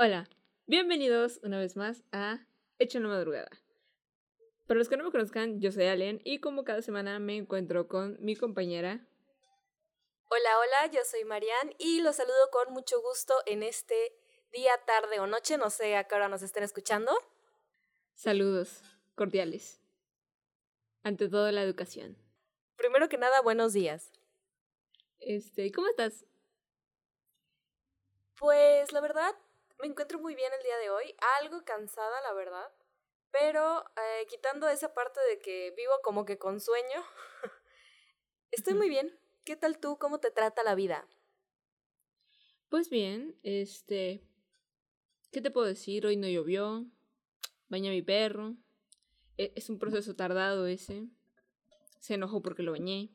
Hola, bienvenidos una vez más a Hecho en la Madrugada. Para los que no me conozcan, yo soy Allen y como cada semana me encuentro con mi compañera. Hola, hola, yo soy Marianne y los saludo con mucho gusto en este día, tarde o noche, no sé a qué hora nos estén escuchando. Saludos cordiales. Ante todo la educación. Primero que nada, buenos días. Este, ¿cómo estás? Pues la verdad, me encuentro muy bien el día de hoy, algo cansada, la verdad, pero eh, quitando esa parte de que vivo como que con sueño, estoy muy bien. ¿Qué tal tú? ¿Cómo te trata la vida? Pues bien, este, ¿qué te puedo decir? Hoy no llovió, bañé a mi perro, e, es un proceso tardado ese, se enojó porque lo bañé,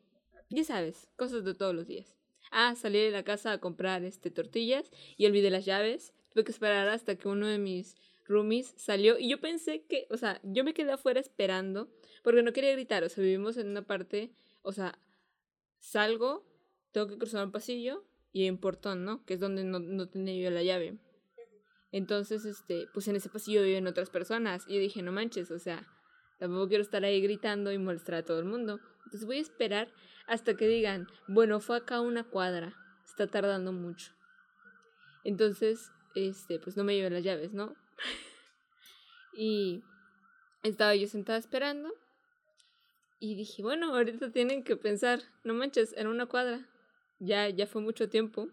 ya sabes, cosas de todos los días. Ah, salí de la casa a comprar este tortillas y olvidé las llaves tuve que esperar hasta que uno de mis roomies salió y yo pensé que, o sea, yo me quedé afuera esperando porque no quería gritar, o sea, vivimos en una parte, o sea, salgo, tengo que cruzar un pasillo y hay un portón, ¿no? Que es donde no, no tenía yo la llave. Entonces, este, pues en ese pasillo viven otras personas y dije, no manches, o sea, tampoco quiero estar ahí gritando y molestar a todo el mundo. Entonces voy a esperar hasta que digan, bueno, fue acá una cuadra, está tardando mucho. Entonces, este, pues no me llevé las llaves, ¿no? y estaba yo sentada esperando y dije, bueno, ahorita tienen que pensar, no manches, en una cuadra. Ya, ya fue mucho tiempo.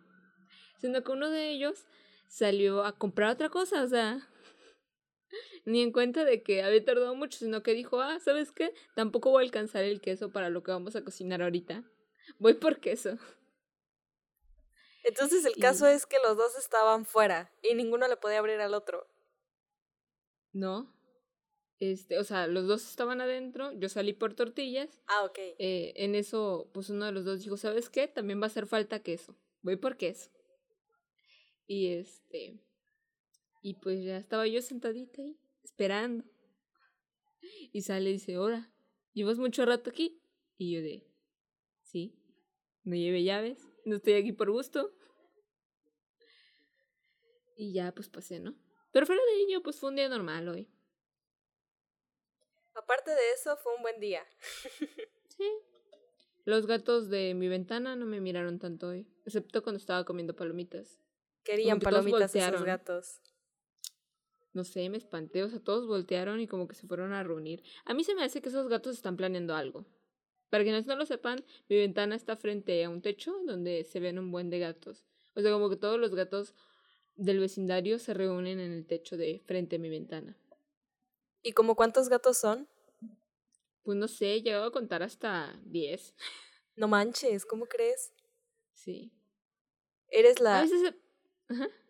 Siendo que uno de ellos salió a comprar otra cosa, o sea, ni en cuenta de que había tardado mucho, sino que dijo, ah, ¿sabes qué? Tampoco voy a alcanzar el queso para lo que vamos a cocinar ahorita. Voy por queso. Entonces el caso es que los dos estaban fuera y ninguno le podía abrir al otro. No. Este, o sea, los dos estaban adentro, yo salí por tortillas. Ah, ok. Eh, en eso, pues uno de los dos dijo, ¿sabes qué? También va a hacer falta queso. Voy por queso. Y este. Y pues ya estaba yo sentadita ahí, esperando. Y sale y dice, hola, ¿llevas mucho rato aquí? Y yo de, sí, no lleve llaves. No estoy aquí por gusto. Y ya, pues pasé, ¿no? Pero fuera de ello, pues fue un día normal hoy. Aparte de eso, fue un buen día. sí. Los gatos de mi ventana no me miraron tanto hoy, excepto cuando estaba comiendo palomitas. Querían palomitas esos gatos. No sé, me espanté, o sea, todos voltearon y como que se fueron a reunir. A mí se me hace que esos gatos están planeando algo. Para quienes no lo sepan, mi ventana está frente a un techo donde se ven un buen de gatos. O sea, como que todos los gatos del vecindario se reúnen en el techo de frente a mi ventana. ¿Y como cuántos gatos son? Pues no sé, he llegado a contar hasta diez. No manches, ¿cómo crees? Sí. Eres la.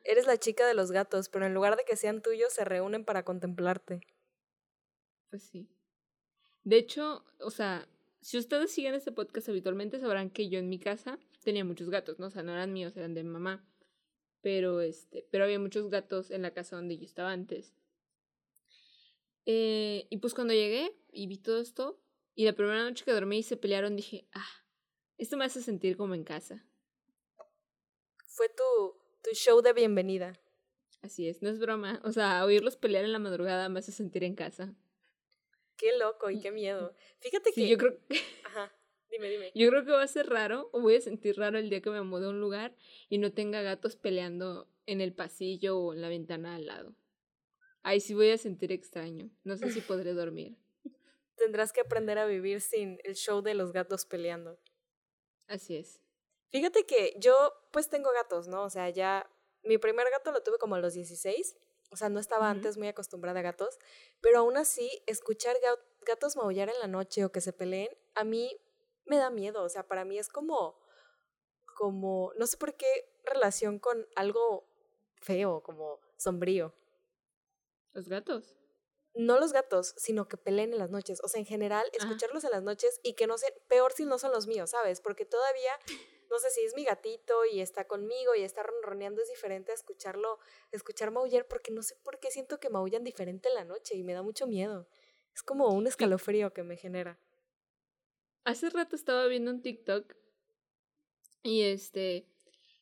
Eres la chica de los gatos, pero en lugar de que sean tuyos, se reúnen para contemplarte. Pues sí. De hecho, o sea, si ustedes siguen este podcast habitualmente, sabrán que yo en mi casa tenía muchos gatos, ¿no? O sea, no eran míos, eran de mamá. Pero este, pero había muchos gatos en la casa donde yo estaba antes. Eh, y pues cuando llegué y vi todo esto, y la primera noche que dormí y se pelearon, dije, ah, esto me hace sentir como en casa. Fue tu, tu show de bienvenida. Así es, no es broma. O sea, oírlos pelear en la madrugada me hace sentir en casa. Qué loco y qué miedo. Fíjate que. yo creo. Ajá. Dime, dime. Yo creo que va a ser raro, o voy a sentir raro el día que me mude a un lugar y no tenga gatos peleando en el pasillo o en la ventana al lado. Ahí sí voy a sentir extraño. No sé si podré dormir. Tendrás que aprender a vivir sin el show de los gatos peleando. Así es. Fíjate que yo, pues tengo gatos, ¿no? O sea, ya. Mi primer gato lo tuve como a los 16 o sea, no estaba antes muy acostumbrada a gatos, pero aún así, escuchar gatos maullar en la noche o que se peleen, a mí me da miedo. O sea, para mí es como, como, no sé por qué relación con algo feo, como sombrío. ¿Los gatos? No los gatos, sino que peleen en las noches. O sea, en general, escucharlos en las noches y que no sean, peor si no son los míos, ¿sabes? Porque todavía no sé si es mi gatito y está conmigo y está ronroneando, es diferente a escucharlo, escuchar maullar, porque no sé por qué siento que maullan diferente en la noche y me da mucho miedo. Es como un escalofrío que me genera. Hace rato estaba viendo un TikTok y este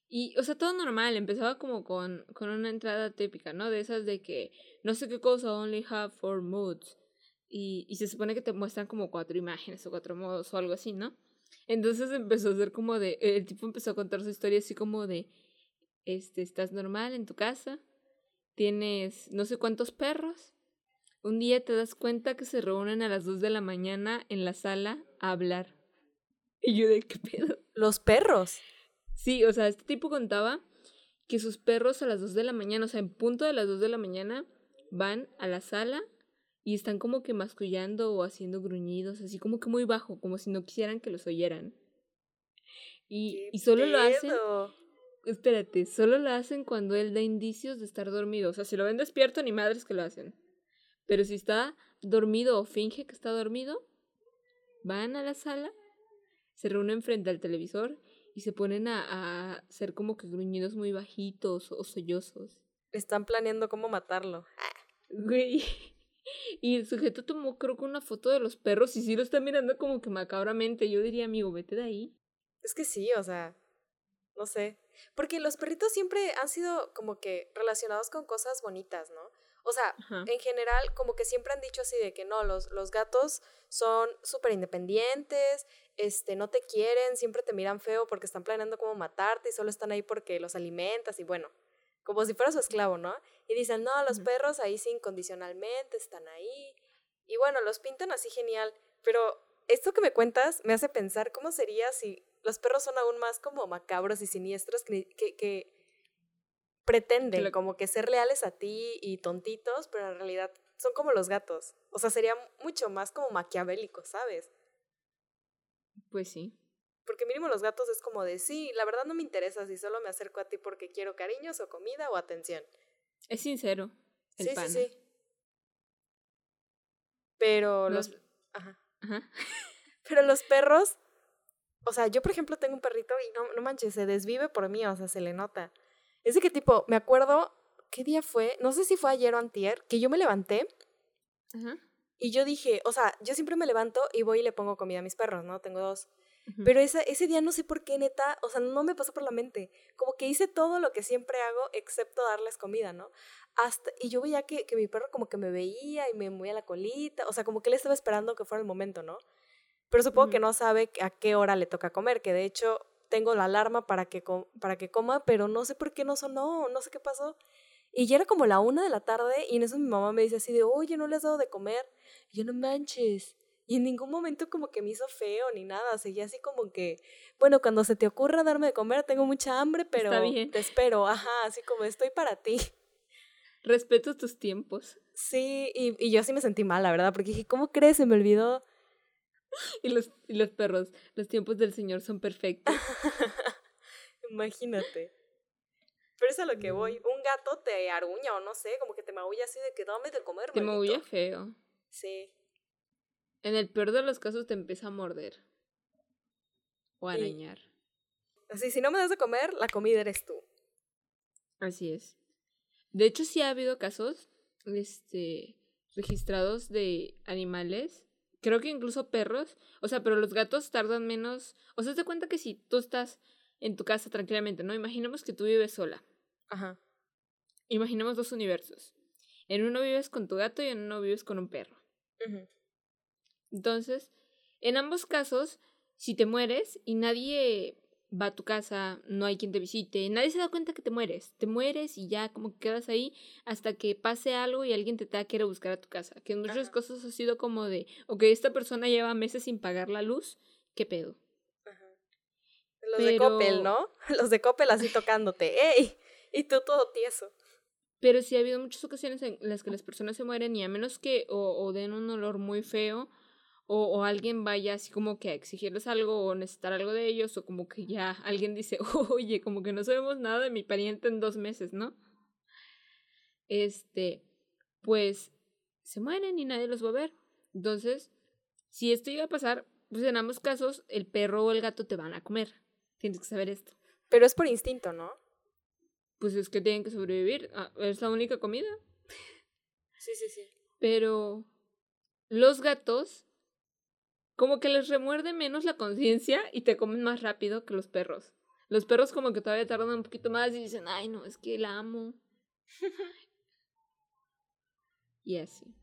Y, o sea, todo normal, empezaba como con, con una entrada típica, ¿no? De esas de que no sé qué cosa, only have four moods. Y, y se supone que te muestran como cuatro imágenes o cuatro modos o algo así, ¿no? Entonces empezó a ser como de, el tipo empezó a contar su historia así como de, este, estás normal en tu casa, tienes no sé cuántos perros, un día te das cuenta que se reúnen a las dos de la mañana en la sala a hablar. Y yo de qué pedo. Los perros. Sí, o sea, este tipo contaba que sus perros a las 2 de la mañana, o sea, en punto de las 2 de la mañana, van a la sala y están como que mascullando o haciendo gruñidos, así como que muy bajo, como si no quisieran que los oyeran. Y, y solo lo hacen. Espérate, solo lo hacen cuando él da indicios de estar dormido. O sea, si lo ven despierto, ni madres que lo hacen. Pero si está dormido o finge que está dormido, van a la sala, se reúnen frente al televisor y se ponen a, a hacer como que gruñidos muy bajitos o sollozos. Están planeando cómo matarlo. Güey. Y el sujeto tomó creo que una foto de los perros y sí lo está mirando como que macabramente. Yo diría, amigo, vete de ahí. Es que sí, o sea, no sé. Porque los perritos siempre han sido como que relacionados con cosas bonitas, ¿no? O sea, en general, como que siempre han dicho así de que no, los, los gatos son súper independientes, este, no te quieren, siempre te miran feo porque están planeando cómo matarte y solo están ahí porque los alimentas y bueno, como si fuera su esclavo, ¿no? Y dicen, no, los perros ahí sí incondicionalmente están ahí. Y bueno, los pintan así genial, pero esto que me cuentas me hace pensar cómo sería si los perros son aún más como macabros y siniestros que, que, que pretenden como que ser leales a ti y tontitos, pero en realidad son como los gatos. O sea, sería mucho más como maquiavélico, ¿sabes? Pues sí. Porque mínimo los gatos es como de, sí, la verdad no me interesa si solo me acerco a ti porque quiero cariños o comida o atención. Es sincero. sí, sí, sí. Pero los... Ajá. Ajá. Pero los perros, o sea, yo por ejemplo tengo un perrito y no, no manches, se desvive por mí, o sea, se le nota. Es de que tipo, me acuerdo, ¿qué día fue? No sé si fue ayer o antier, que yo me levanté Ajá. Y yo dije, o sea, yo siempre me levanto y voy y le pongo comida a mis perros, ¿no? Tengo dos. Pero ese, ese día no sé por qué, neta, o sea, no me pasó por la mente. Como que hice todo lo que siempre hago, excepto darles comida, ¿no? Hasta, y yo veía que, que mi perro como que me veía y me movía la colita, o sea, como que él estaba esperando que fuera el momento, ¿no? Pero supongo que no sabe a qué hora le toca comer, que de hecho tengo la alarma para que, para que coma, pero no sé por qué no sonó, no sé qué pasó. Y ya era como la una de la tarde y en eso mi mamá me dice así de, oye, ¿no le has dado de comer? Y yo, no manches. Y en ningún momento como que me hizo feo ni nada, seguía así como que, bueno, cuando se te ocurra darme de comer, tengo mucha hambre, pero te espero, ajá, así como estoy para ti. Respeto tus tiempos. Sí, y, y yo sí me sentí mal, la verdad, porque dije, ¿cómo crees? Se me olvidó. Y los, y los perros, los tiempos del Señor son perfectos. Imagínate. Pero es a lo que voy. Un gato te aruña o no sé, como que te maulla así de que dame de comer. Te maulla feo. Sí. En el peor de los casos te empieza a morder. O a arañar. Así, si no me das de comer, la comida eres tú. Así es. De hecho, sí ha habido casos este, registrados de animales. Creo que incluso perros. O sea, pero los gatos tardan menos. O sea, te cuenta que si tú estás en tu casa tranquilamente, ¿no? Imaginemos que tú vives sola. Ajá. Imaginemos dos universos. En uno vives con tu gato y en uno vives con un perro. Entonces, en ambos casos, si te mueres y nadie va a tu casa, no hay quien te visite, nadie se da cuenta que te mueres, te mueres y ya como que quedas ahí hasta que pase algo y alguien te tenga que ir a buscar a tu casa. Que en muchas cosas ha sido como de, ok, esta persona lleva meses sin pagar la luz, ¿qué pedo? Los de Coppel, ¿no? Los de Coppel así tocándote, ¡ey! Y tú todo tieso. Pero sí ha habido muchas ocasiones en las que las personas se mueren y a menos que o, o den un olor muy feo o, o, alguien vaya así como que a exigirles algo o necesitar algo de ellos o como que ya alguien dice, oye, como que no sabemos nada de mi pariente en dos meses, ¿no? Este, pues se mueren y nadie los va a ver. Entonces, si esto llega a pasar, pues en ambos casos el perro o el gato te van a comer. Tienes que saber esto. Pero es por instinto, ¿no? Pues es que tienen que sobrevivir. Ah, es la única comida. Sí, sí, sí. Pero los gatos, como que les remuerde menos la conciencia y te comen más rápido que los perros. Los perros como que todavía tardan un poquito más y dicen, ay, no, es que la amo. y así.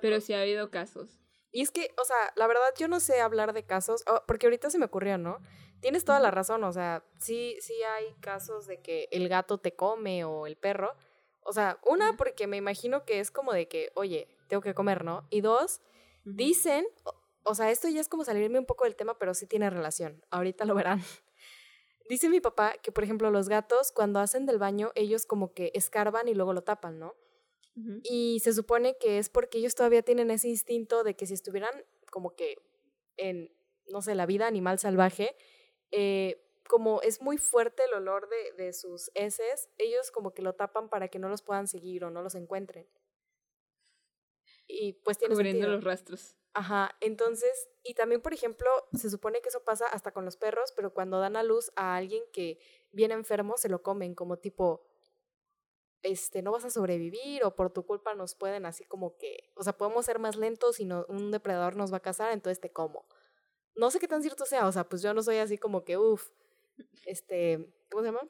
Pero sí ha habido casos. Y es que, o sea, la verdad yo no sé hablar de casos, oh, porque ahorita se me ocurrió, ¿no? Tienes toda la razón, o sea, sí, sí hay casos de que el gato te come o el perro. O sea, una, porque me imagino que es como de que, oye, tengo que comer, ¿no? Y dos, dicen, o sea, esto ya es como salirme un poco del tema, pero sí tiene relación. Ahorita lo verán. Dice mi papá que, por ejemplo, los gatos cuando hacen del baño, ellos como que escarban y luego lo tapan, ¿no? Y se supone que es porque ellos todavía tienen ese instinto de que si estuvieran como que en, no sé, la vida animal salvaje, eh, como es muy fuerte el olor de, de sus heces, ellos como que lo tapan para que no los puedan seguir o no los encuentren. Y pues tiene Cubriendo los rastros. Ajá, entonces, y también, por ejemplo, se supone que eso pasa hasta con los perros, pero cuando dan a luz a alguien que viene enfermo, se lo comen, como tipo, este, no vas a sobrevivir o por tu culpa nos pueden así como que, o sea, podemos ser más lentos y no, un depredador nos va a cazar, entonces te como. No sé qué tan cierto sea, o sea, pues yo no soy así como que, uff, este, ¿cómo se llama?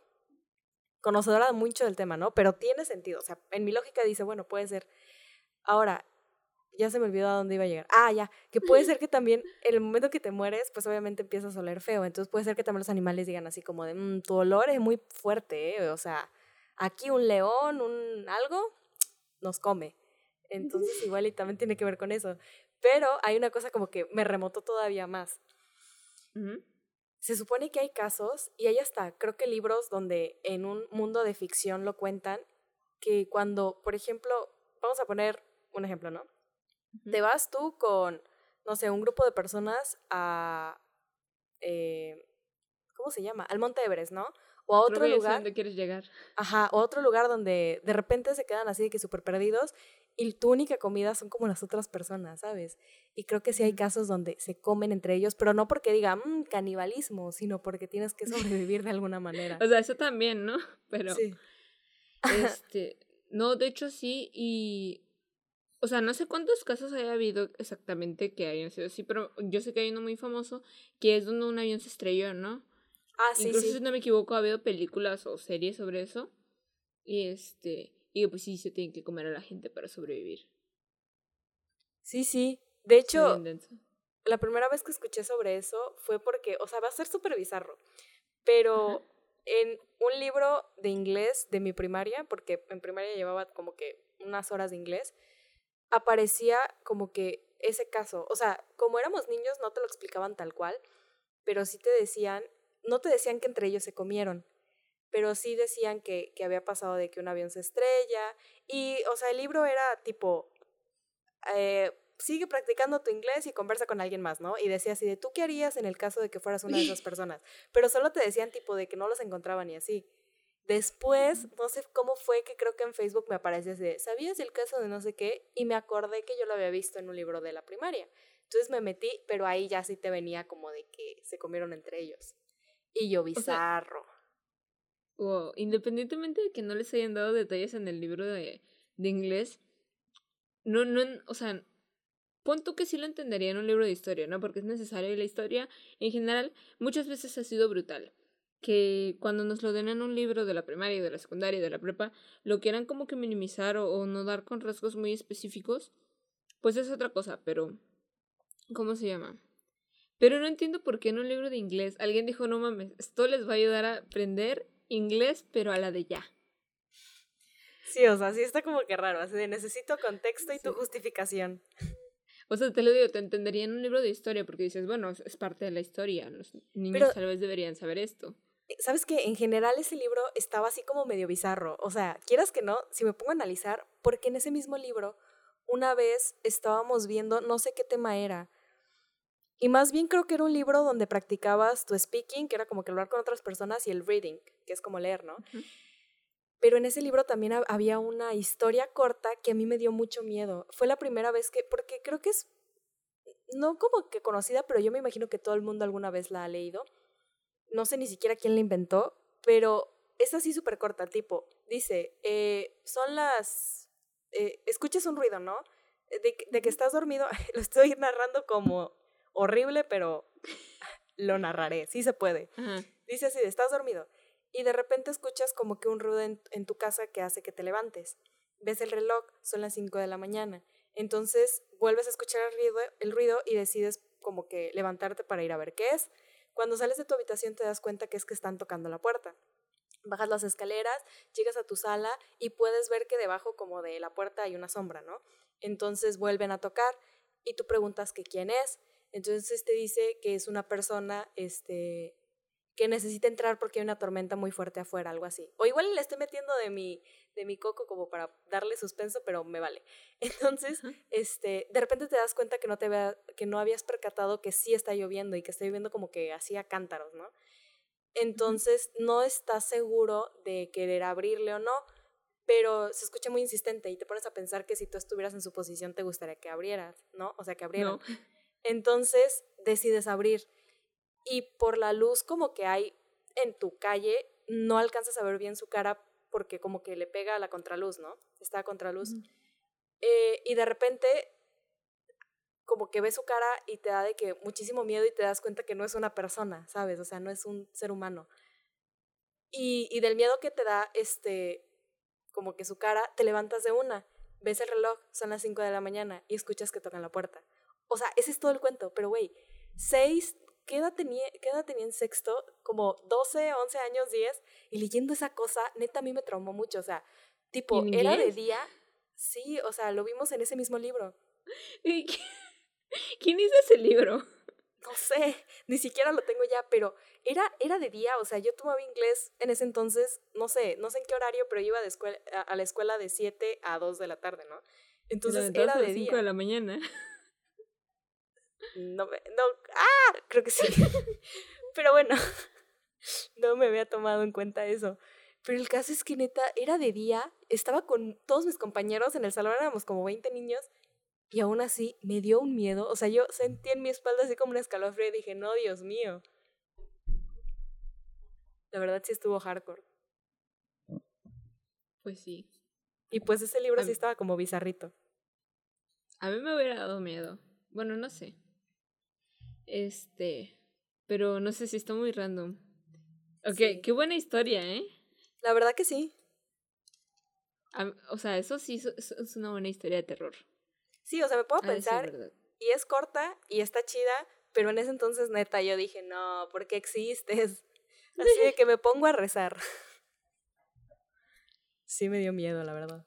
Conocedora mucho del tema, ¿no? Pero tiene sentido, o sea, en mi lógica dice, bueno, puede ser. Ahora, ya se me olvidó a dónde iba a llegar. Ah, ya, que puede ser que también en el momento que te mueres, pues obviamente empiezas a oler feo. Entonces puede ser que también los animales digan así como de, mmm, tu olor es muy fuerte, ¿eh? o sea, aquí un león, un algo, nos come. Entonces igual y también tiene que ver con eso. Pero hay una cosa como que me remotó todavía más. Se supone que hay casos, y hay hasta, creo que libros donde en un mundo de ficción lo cuentan, que cuando, por ejemplo, vamos a poner un ejemplo, ¿no? Te vas tú con, no sé, un grupo de personas a, eh, ¿cómo se llama? Al Monte Everest, ¿no? O a otro lugar. ¿Dónde quieres llegar? Ajá, o a otro lugar donde de repente se quedan así de que súper perdidos y tu única comida son como las otras personas, ¿sabes? Y creo que sí hay casos donde se comen entre ellos, pero no porque digan mmm, canibalismo, sino porque tienes que sobrevivir de alguna manera. o sea, eso también, ¿no? Pero. Sí. Este. No, de hecho sí, y o sea, no sé cuántos casos haya habido exactamente que hayan sido así, pero yo sé que hay uno muy famoso que es donde un avión se estrelló, ¿no? Ah, sí, Incluso, si no me equivoco, ha habido películas o series sobre eso. Y este, y pues sí, se tienen que comer a la gente para sobrevivir. Sí, sí. De hecho, la primera vez que escuché sobre eso fue porque, o sea, va a ser súper bizarro, pero en un libro de inglés de mi primaria, porque en primaria llevaba como que unas horas de inglés, aparecía como que ese caso, o sea, como éramos niños no te lo explicaban tal cual, pero sí te decían, no te decían que entre ellos se comieron, pero sí decían que, que había pasado de que un avión se estrella y, o sea, el libro era tipo, eh, sigue practicando tu inglés y conversa con alguien más, ¿no? Y decía así de, ¿tú qué harías en el caso de que fueras una de esas personas? Pero solo te decían tipo de que no los encontraban y así. Después, no sé cómo fue que creo que en Facebook me aparece así ¿sabías el caso de no sé qué? Y me acordé que yo lo había visto en un libro de la primaria. Entonces me metí, pero ahí ya sí te venía como de que se comieron entre ellos. Y yo bizarro. O independientemente de que no les hayan dado detalles en el libro de, de inglés, no, no, o sea, pon tú que sí lo entendería en un libro de historia, ¿no? Porque es necesario y la historia en general muchas veces ha sido brutal que cuando nos lo den en un libro de la primaria, de la secundaria, de la prepa, lo quieran como que minimizar o, no dar con rasgos muy específicos, pues es otra cosa, pero... ¿Cómo se llama? Pero no entiendo por qué en un libro de inglés alguien dijo, no mames, esto les va a ayudar a aprender inglés, pero a la de ya. Sí, o sea, sí está como que raro, así de necesito contexto y tu justificación. O sea, te lo digo, te entendería en un libro de historia porque dices, bueno, es parte de la historia, los niños tal vez deberían saber esto. Sabes que en general ese libro estaba así como medio bizarro. O sea, quieras que no, si me pongo a analizar, porque en ese mismo libro una vez estábamos viendo, no sé qué tema era. Y más bien creo que era un libro donde practicabas tu speaking, que era como que hablar con otras personas, y el reading, que es como leer, ¿no? Pero en ese libro también había una historia corta que a mí me dio mucho miedo. Fue la primera vez que, porque creo que es, no como que conocida, pero yo me imagino que todo el mundo alguna vez la ha leído no sé ni siquiera quién la inventó, pero es así súper corta, tipo, dice, eh, son las, eh, escuchas un ruido, ¿no? De, de, que estás dormido, lo estoy narrando como horrible, pero lo narraré, sí se puede. Dice así, de, estás dormido. Y de repente escuchas como que un ruido en, en tu casa que hace que te levantes. Ves el reloj, son las 5 de la mañana. Entonces vuelves a escuchar el ruido, el ruido y decides como que levantarte para ir a ver qué es. Cuando sales de tu habitación te das cuenta que es que están tocando la puerta. Bajas las escaleras, llegas a tu sala y puedes ver que debajo como de la puerta hay una sombra, ¿no? Entonces vuelven a tocar y tú preguntas que quién es. Entonces te dice que es una persona este, que necesita entrar porque hay una tormenta muy fuerte afuera, algo así. O igual le estoy metiendo de mi, de mi coco como para darle suspenso, pero me vale. Entonces, este, de repente te das cuenta que no, te vea, que no habías percatado que sí está lloviendo y que está lloviendo como que hacía cántaros, ¿no? Entonces, no estás seguro de querer abrirle o no, pero se escucha muy insistente y te pones a pensar que si tú estuvieras en su posición te gustaría que abrieras, ¿no? O sea, que abrieran. Entonces, decides abrir y por la luz como que hay en tu calle, no alcanzas a ver bien su cara porque como que le pega a la contraluz, ¿no? Está a contraluz. Eh, y de repente como que ves su cara y te da de que muchísimo miedo y te das cuenta que no es una persona, ¿sabes? O sea, no es un ser humano. Y, y del miedo que te da, este, como que su cara, te levantas de una, ves el reloj, son las 5 de la mañana y escuchas que tocan la puerta. O sea, ese es todo el cuento, pero güey, seis ¿qué edad, tenía, ¿qué edad tenía en sexto? Como 12, 11 años, 10, y leyendo esa cosa, neta a mí me traumó mucho, o sea, tipo, era de día, sí, o sea, lo vimos en ese mismo libro. ¿Quién hizo ese libro? No sé, ni siquiera lo tengo ya, pero era, era de día, o sea, yo tomaba inglés en ese entonces, no sé, no sé en qué horario, pero iba de escuela, a, la escuela de 7 a 2 de la tarde, ¿no? Entonces era de 5 de la mañana. No me, no, ah, creo que sí. Pero bueno, no me había tomado en cuenta eso. Pero el caso es que neta, era de día, estaba con todos mis compañeros en el salón, éramos como 20 niños, y aún así me dio un miedo. O sea, yo sentí en mi espalda así como un escalofrío y dije, no, Dios mío. La verdad sí estuvo hardcore. Pues sí. Y pues ese libro sí estaba como bizarrito. A mí me hubiera dado miedo. Bueno, no sé. Este, pero no sé si está muy random. Ok, qué buena historia, ¿eh? La verdad que sí. o sea, eso sí es, una buena historia de terror. Sí, o sea, me puedo pensar. Y es corta y está chida, pero en ese entonces, neta, yo dije, no, ¿por qué existes? Así de que me pongo a rezar. Sí me dio miedo, la verdad.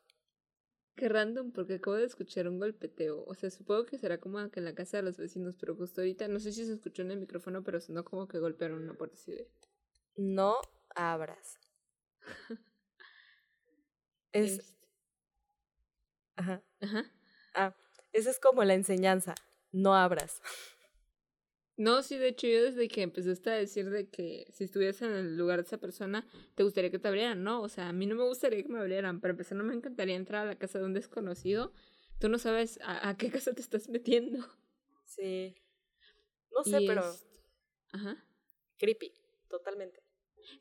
Qué random, porque acabo de escuchar un golpeteo. O sea, supongo que será como que en la casa de los vecinos, pero justo ahorita, no sé si se escuchó en el micrófono, pero sonó como que golpearon una puerta así de. No abras. es. Este. Ajá. Ajá. Ah, esa es como la enseñanza. No abras. No, sí, de hecho yo desde que empezaste a decir de que si estuvieras en el lugar de esa persona, te gustaría que te abrieran, ¿no? O sea, a mí no me gustaría que me abrieran, pero empezar no me encantaría entrar a la casa de un desconocido. Tú no sabes a, qué casa te estás metiendo. Sí. No sé, pero... Ajá. Creepy, totalmente.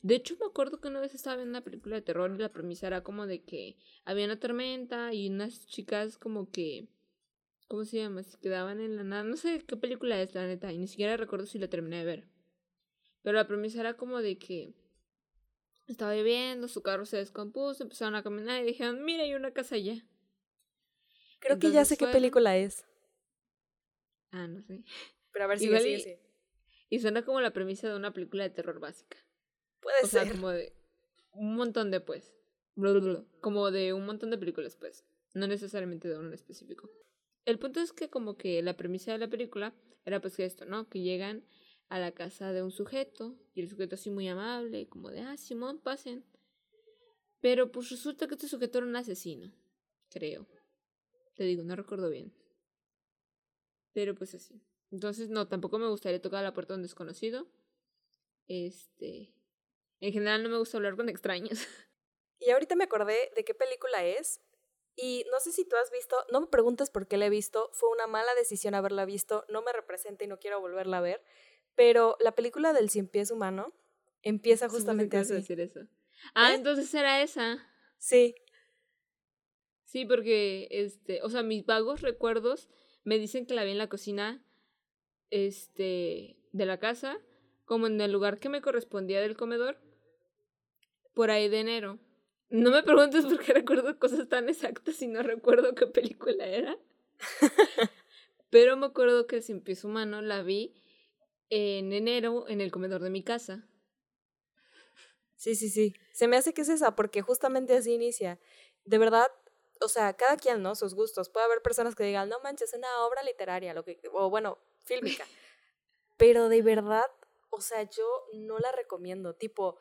De hecho, me acuerdo que una vez estaba viendo una película de terror y la premisa era como de que había una tormenta y unas chicas como que ¿Cómo se llama? Se quedaban en la nada. No sé qué película es, la neta. Y ni siquiera recuerdo si la terminé de ver. Pero la premisa era como de que estaba lloviendo, su carro se descompuso, empezaron a caminar y dijeron, mira, hay una casa allá. Creo que ya sé qué película es. Ah, no sé. Pero a ver si me sigue, y, y suena como la premisa de una película de terror básica. Puede ser. O sea, como de un montón de pues. Como de un montón de películas, pues. No necesariamente de uno en específico. El punto es que como que la premisa de la película era pues que esto, ¿no? Que llegan a la casa de un sujeto y el sujeto así muy amable, como de, ah, Simón, pasen. Pero pues resulta que este sujeto era un asesino, creo. Te digo, no recuerdo bien. Pero pues así. Entonces, no, tampoco me gustaría tocar la puerta de un desconocido. Este. En general no me gusta hablar con extraños. Y ahorita me acordé de qué película es, y no sé si tú has visto, no me preguntes por qué la he visto, fue una mala decisión haberla visto, no me representa y no quiero volverla a ver, pero la película del cien pies humano empieza justamente así. decir eso. Ah, ¿Eh? entonces era esa. Sí. Sí, porque, este, o sea, mis vagos recuerdos me dicen que la vi en la cocina, este, de la casa, como en el lugar que me correspondía del comedor, por ahí de enero. No me preguntes por qué recuerdo cosas tan exactas y no recuerdo qué película era. Pero me acuerdo que el Cien Pies Humano la vi en enero en el comedor de mi casa. Sí, sí, sí. Se me hace que es esa, porque justamente así inicia. De verdad, o sea, cada quien, ¿no? Sus gustos. Puede haber personas que digan, no manches, es una obra literaria, lo que, o bueno, fílmica. Pero de verdad, o sea, yo no la recomiendo. Tipo,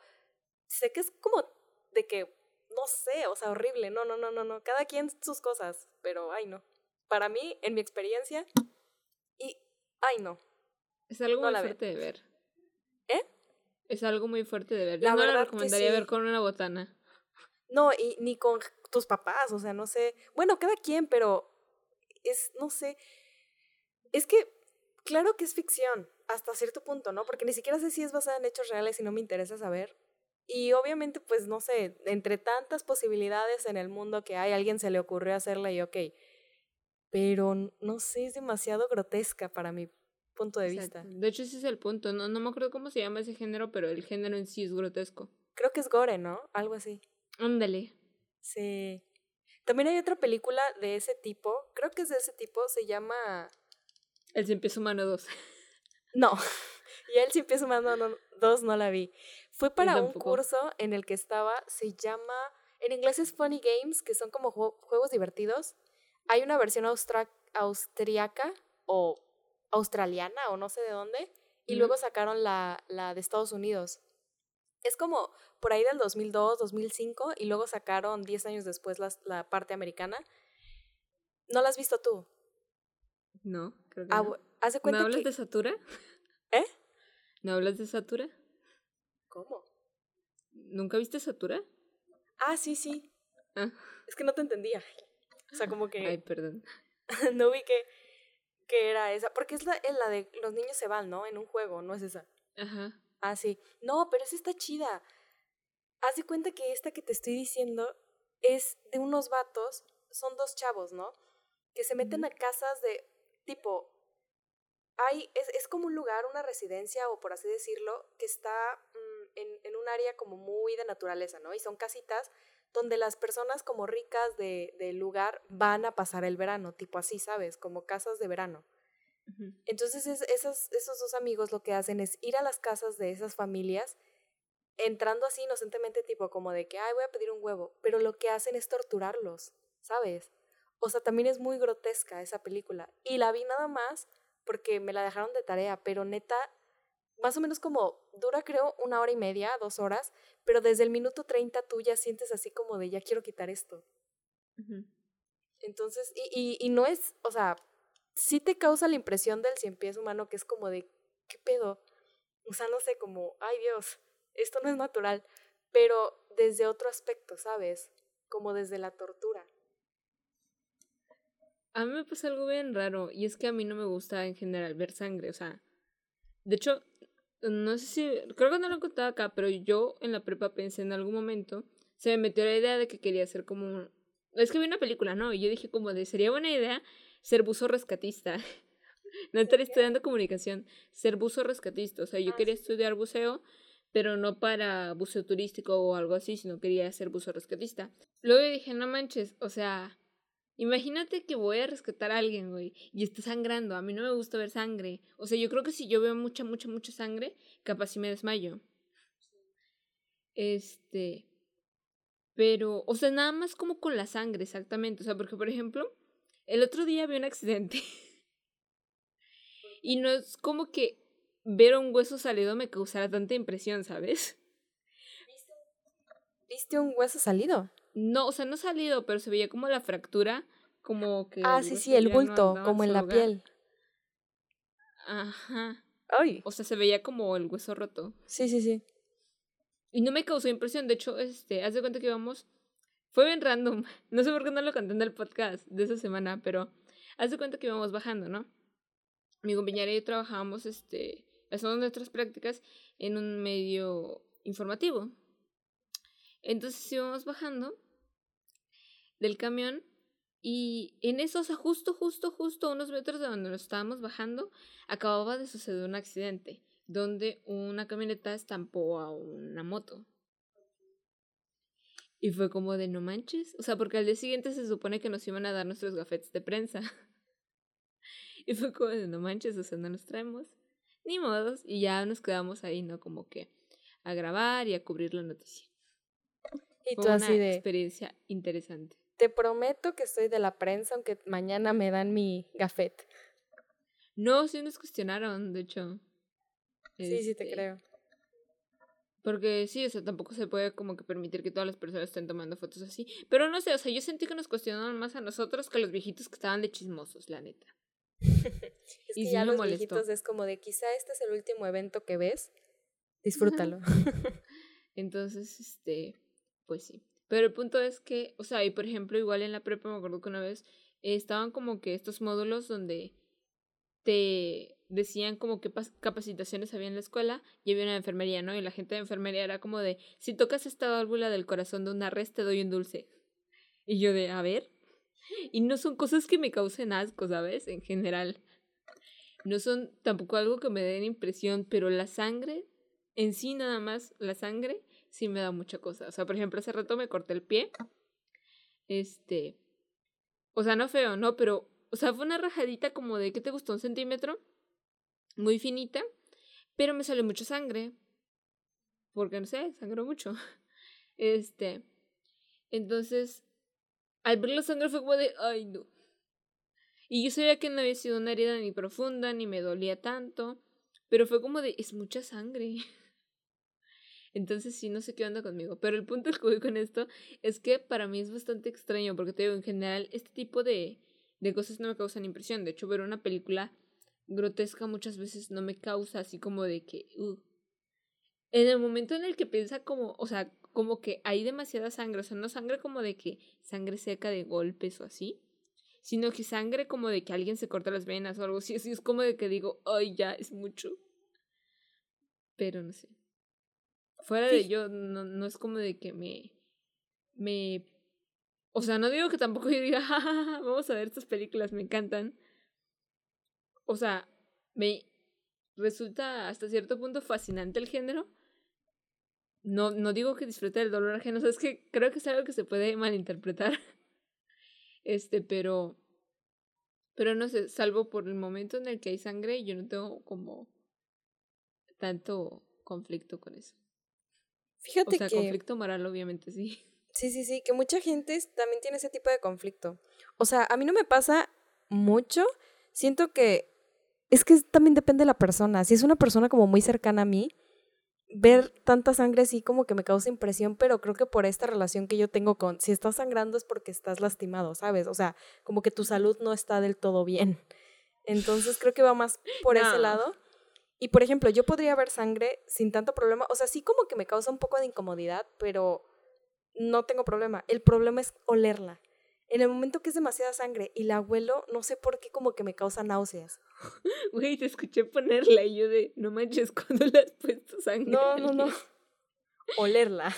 sé que es como de que, no sé, o sea, horrible. No, no, no, no, no. Cada quien sus cosas, pero ay, no. Para mí, en mi experiencia, y ay, no. Es algo muy fuerte de ver. ¿Eh? Es algo muy fuerte de ver. Yo no la recomendaría ver con una botana. No, y ni con tus papás, o sea, no sé. Bueno, cada quien, pero es, no sé. Es que, claro que es ficción, hasta cierto punto, ¿no? Porque ni siquiera sé si es basada en hechos reales y no me interesa saber. Y obviamente, pues, no sé, entre tantas posibilidades en el mundo que hay, a alguien se le ocurrió hacerla y ok. Pero, no sé, es demasiado grotesca para mi punto de vista. De hecho, ese es el punto. No, no me acuerdo cómo se llama ese género, pero el género en sí es grotesco. Creo que es gore, ¿no? Algo así. Ándale. Sí. También hay otra película de ese tipo, creo que es de ese tipo, se llama... El Pies Humano 2. No, y el Cien Pies Humano 2 no la vi. Fue para un curso en el que estaba, se llama, en inglés es Funny Games, que son como juegos divertidos. Hay una versión austriaca o australiana o no sé de dónde, y luego sacaron la, la de Estados Unidos. Es como por ahí del 2002, 2005, y luego sacaron 10 años después la, la parte americana. ¿No la has visto tú? No, creo que ah, no. ¿No hablas de Satura? ¿Eh? ¿No hablas de Satura? ¿Cómo? ¿Nunca viste Satura? Ah, sí, sí. Ah. Es que no te entendía. O sea, como que... Ay, perdón. no vi que, que era esa. Porque es la, es la de los niños se van, ¿no? En un juego, no es esa. Ajá. Ah, sí. No, pero esa está chida. Haz de cuenta que esta que te estoy diciendo es de unos vatos, son dos chavos, ¿no? Que se meten a casas de tipo. Hay, es, es como un lugar, una residencia, o por así decirlo, que está en, en un área como muy de naturaleza, ¿no? Y son casitas donde las personas como ricas de, del lugar van a pasar el verano, tipo así, ¿sabes? Como casas de verano. Entonces esos, esos dos amigos lo que hacen es ir a las casas de esas familias, entrando así inocentemente tipo como de que, ay, voy a pedir un huevo, pero lo que hacen es torturarlos, ¿sabes? O sea, también es muy grotesca esa película. Y la vi nada más porque me la dejaron de tarea, pero neta, más o menos como dura creo una hora y media, dos horas, pero desde el minuto 30 tú ya sientes así como de ya quiero quitar esto. Entonces, y, y, y no es, o sea, sí te causa la impresión del cien pies humano que es como de, ¿qué pedo? O sea, no sé, como, ay Dios, esto no es natural, pero desde otro aspecto, ¿sabes? Como desde la tortura. A mí me pasa algo bien raro y es que a mí no me gusta en general ver sangre, o sea, de hecho, no sé si, creo que no lo he contado acá, pero yo en la prepa pensé en algún momento, se me metió la idea de que quería hacer como, es que vi una película, ¿no? Y yo dije como de, sería buena idea ser buzo rescatista. no estar estudiando comunicación, ser buzo rescatista. O sea, yo ah, quería estudiar buceo, pero no para buceo turístico o algo así, sino quería ser buzo rescatista. Luego dije, no manches, o sea, imagínate que voy a rescatar a alguien, güey, y está sangrando. A mí no me gusta ver sangre. O sea, yo creo que si yo veo mucha, mucha, mucha sangre, capaz si me desmayo. Este. Pero, o sea, nada más como con la sangre, exactamente. O sea, porque, por ejemplo, el otro día vi un accidente. y no es como que ver un hueso salido me causara tanta impresión, ¿sabes? ¿Viste un hueso salido? No, o sea, no salido, pero se veía como la fractura, como que... Ah, sí, sí, el bulto, como en la piel. Ajá. Ay. O sea, se veía como el hueso roto. Sí, sí, sí. Y no me causó impresión, de hecho, este, haz de cuenta que íbamos fue bien random. No sé por qué no lo conté en el podcast de esa semana, pero haz de cuenta que íbamos bajando, ¿no? Mi compañera y yo trabajábamos, este, haciendo nuestras prácticas en un medio informativo. Entonces íbamos bajando del camión y en eso, o sea, justo, justo, justo unos metros de donde nos estábamos bajando, acababa de suceder un accidente. donde una camioneta estampó a una moto. Y fue como de no manches. O sea, porque al día siguiente se supone que nos iban a dar nuestros gafetes de prensa. y fue como de no manches, o sea, no los traemos. Ni modos. Y ya nos quedamos ahí, ¿no? Como que a grabar y a cubrir la noticia. Y Fue tú una así de, experiencia interesante. Te prometo que soy de la prensa, aunque mañana me dan mi gafet. No, sí nos cuestionaron, de hecho. Sí, sí te Este, creo. Porque sí, o sea, tampoco se puede como que permitir que todas las personas estén tomando fotos así. Pero no sé, o sea, yo sentí que nos cuestionaron más a nosotros que a los viejitos que estaban de chismosos, la neta. Es y que sí ya los molestó. viejitos es como de quizá este es el último evento que ves. Disfrútalo. Entonces, este, pues sí. Pero el punto es que, o sea, y por ejemplo, igual en la prepa me acuerdo que una vez estaban como que estos módulos donde te decían como qué capacitaciones había en la escuela y había una enfermería, ¿no? Y la gente de enfermería era como de, si tocas esta válvula del corazón de una res, te doy un dulce. Y yo de, a ver. Y no son cosas que me causen asco, ¿sabes? En general. No son tampoco algo que me den impresión, pero la sangre, en sí nada más, la sangre, sí me da mucha cosa. O sea, por ejemplo, hace rato me corté el pie. Este. O sea, no feo, ¿no? Pero, o sea, fue una rajadita como de, ¿qué te gustó? Un centímetro. Muy finita. Pero me salió mucha sangre. Porque, no sé, sangró mucho. Este. Entonces, al ver la sangre fue como de, ay, no. Y yo sabía que no había sido una herida ni profunda, ni me dolía tanto. Pero fue como de, es mucha sangre. Entonces sí, no sé qué onda conmigo. Pero el punto que voy con esto es que para mí es bastante extraño, porque te digo, en general, este tipo de, de cosas no me causan impresión. De hecho, ver una película grotesca muchas veces no me causa así como de que... uh. En el momento en el que piensa como, o sea, como que hay demasiada sangre, o sea, no sangre como de que sangre seca de golpes o así, sino que sangre como de que alguien se corta las venas o algo así, así es como de que digo, ay, ya, es mucho. Pero no sé. Fuera de yo, no, no es como de que me, me, o sea, no digo que tampoco yo diga, "Ja, ja, ja, vamos a ver estas películas, me encantan. O sea, me resulta hasta cierto punto fascinante el género. No, no digo que disfrute del dolor ajeno, o sea, es que creo que es algo que se puede malinterpretar. Este, pero, pero no sé, salvo por el momento en el que hay sangre, yo no tengo como tanto conflicto con eso. O Fíjate sea, que conflicto moral, obviamente, sí. sí, sí, sí, que mucha gente también tiene ese tipo de conflicto. O sea, a mí no me pasa mucho. Siento que es que también depende de la persona. Si es una persona como muy cercana a mí, ver tanta sangre así como que me causa impresión, pero creo que por esta relación que yo tengo con, si estás sangrando es porque estás lastimado, ¿sabes? O sea, como que tu salud no está del todo bien. Entonces creo que va más por ese lado. Y por ejemplo, yo podría ver sangre sin tanto problema. O sea, sí como que me causa un poco de incomodidad, pero no tengo problema. El problema es olerla. En el momento que es demasiada sangre y la huelo, no sé por qué como que me causa náuseas. Güey, te escuché ponerla y yo de, no manches, cuando le has puesto sangre? No, no, no. alguien?" Olerla.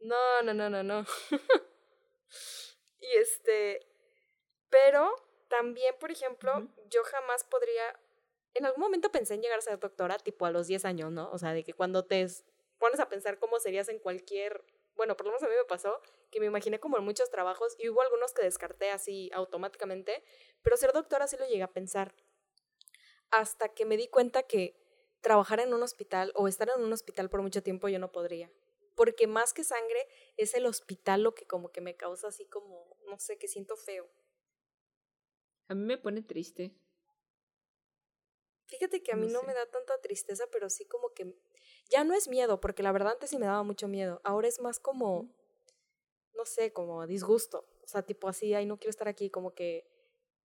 No, no, no, no, no. y este, pero también, por ejemplo, yo jamás podría, en algún momento pensé en llegar a ser doctora, tipo a los 10 años, ¿no? O sea, de que cuando te pones a pensar cómo serías en cualquier, bueno, por lo menos a mí me pasó, que me imaginé como en muchos trabajos y hubo algunos que descarté así automáticamente, pero ser doctora sí lo llegué a pensar. Hasta que me di cuenta que trabajar en un hospital o estar en un hospital por mucho tiempo yo no podría. Porque más que sangre es el hospital lo que como que me causa así como, no sé, que siento feo. A mí me pone triste. Fíjate que a mí No no, sé. me da tanta tristeza, pero sí como que ya no es miedo, porque la verdad antes sí me daba mucho miedo. Ahora es más como, no sé, como disgusto. O sea, tipo así, ay, no quiero estar aquí, como que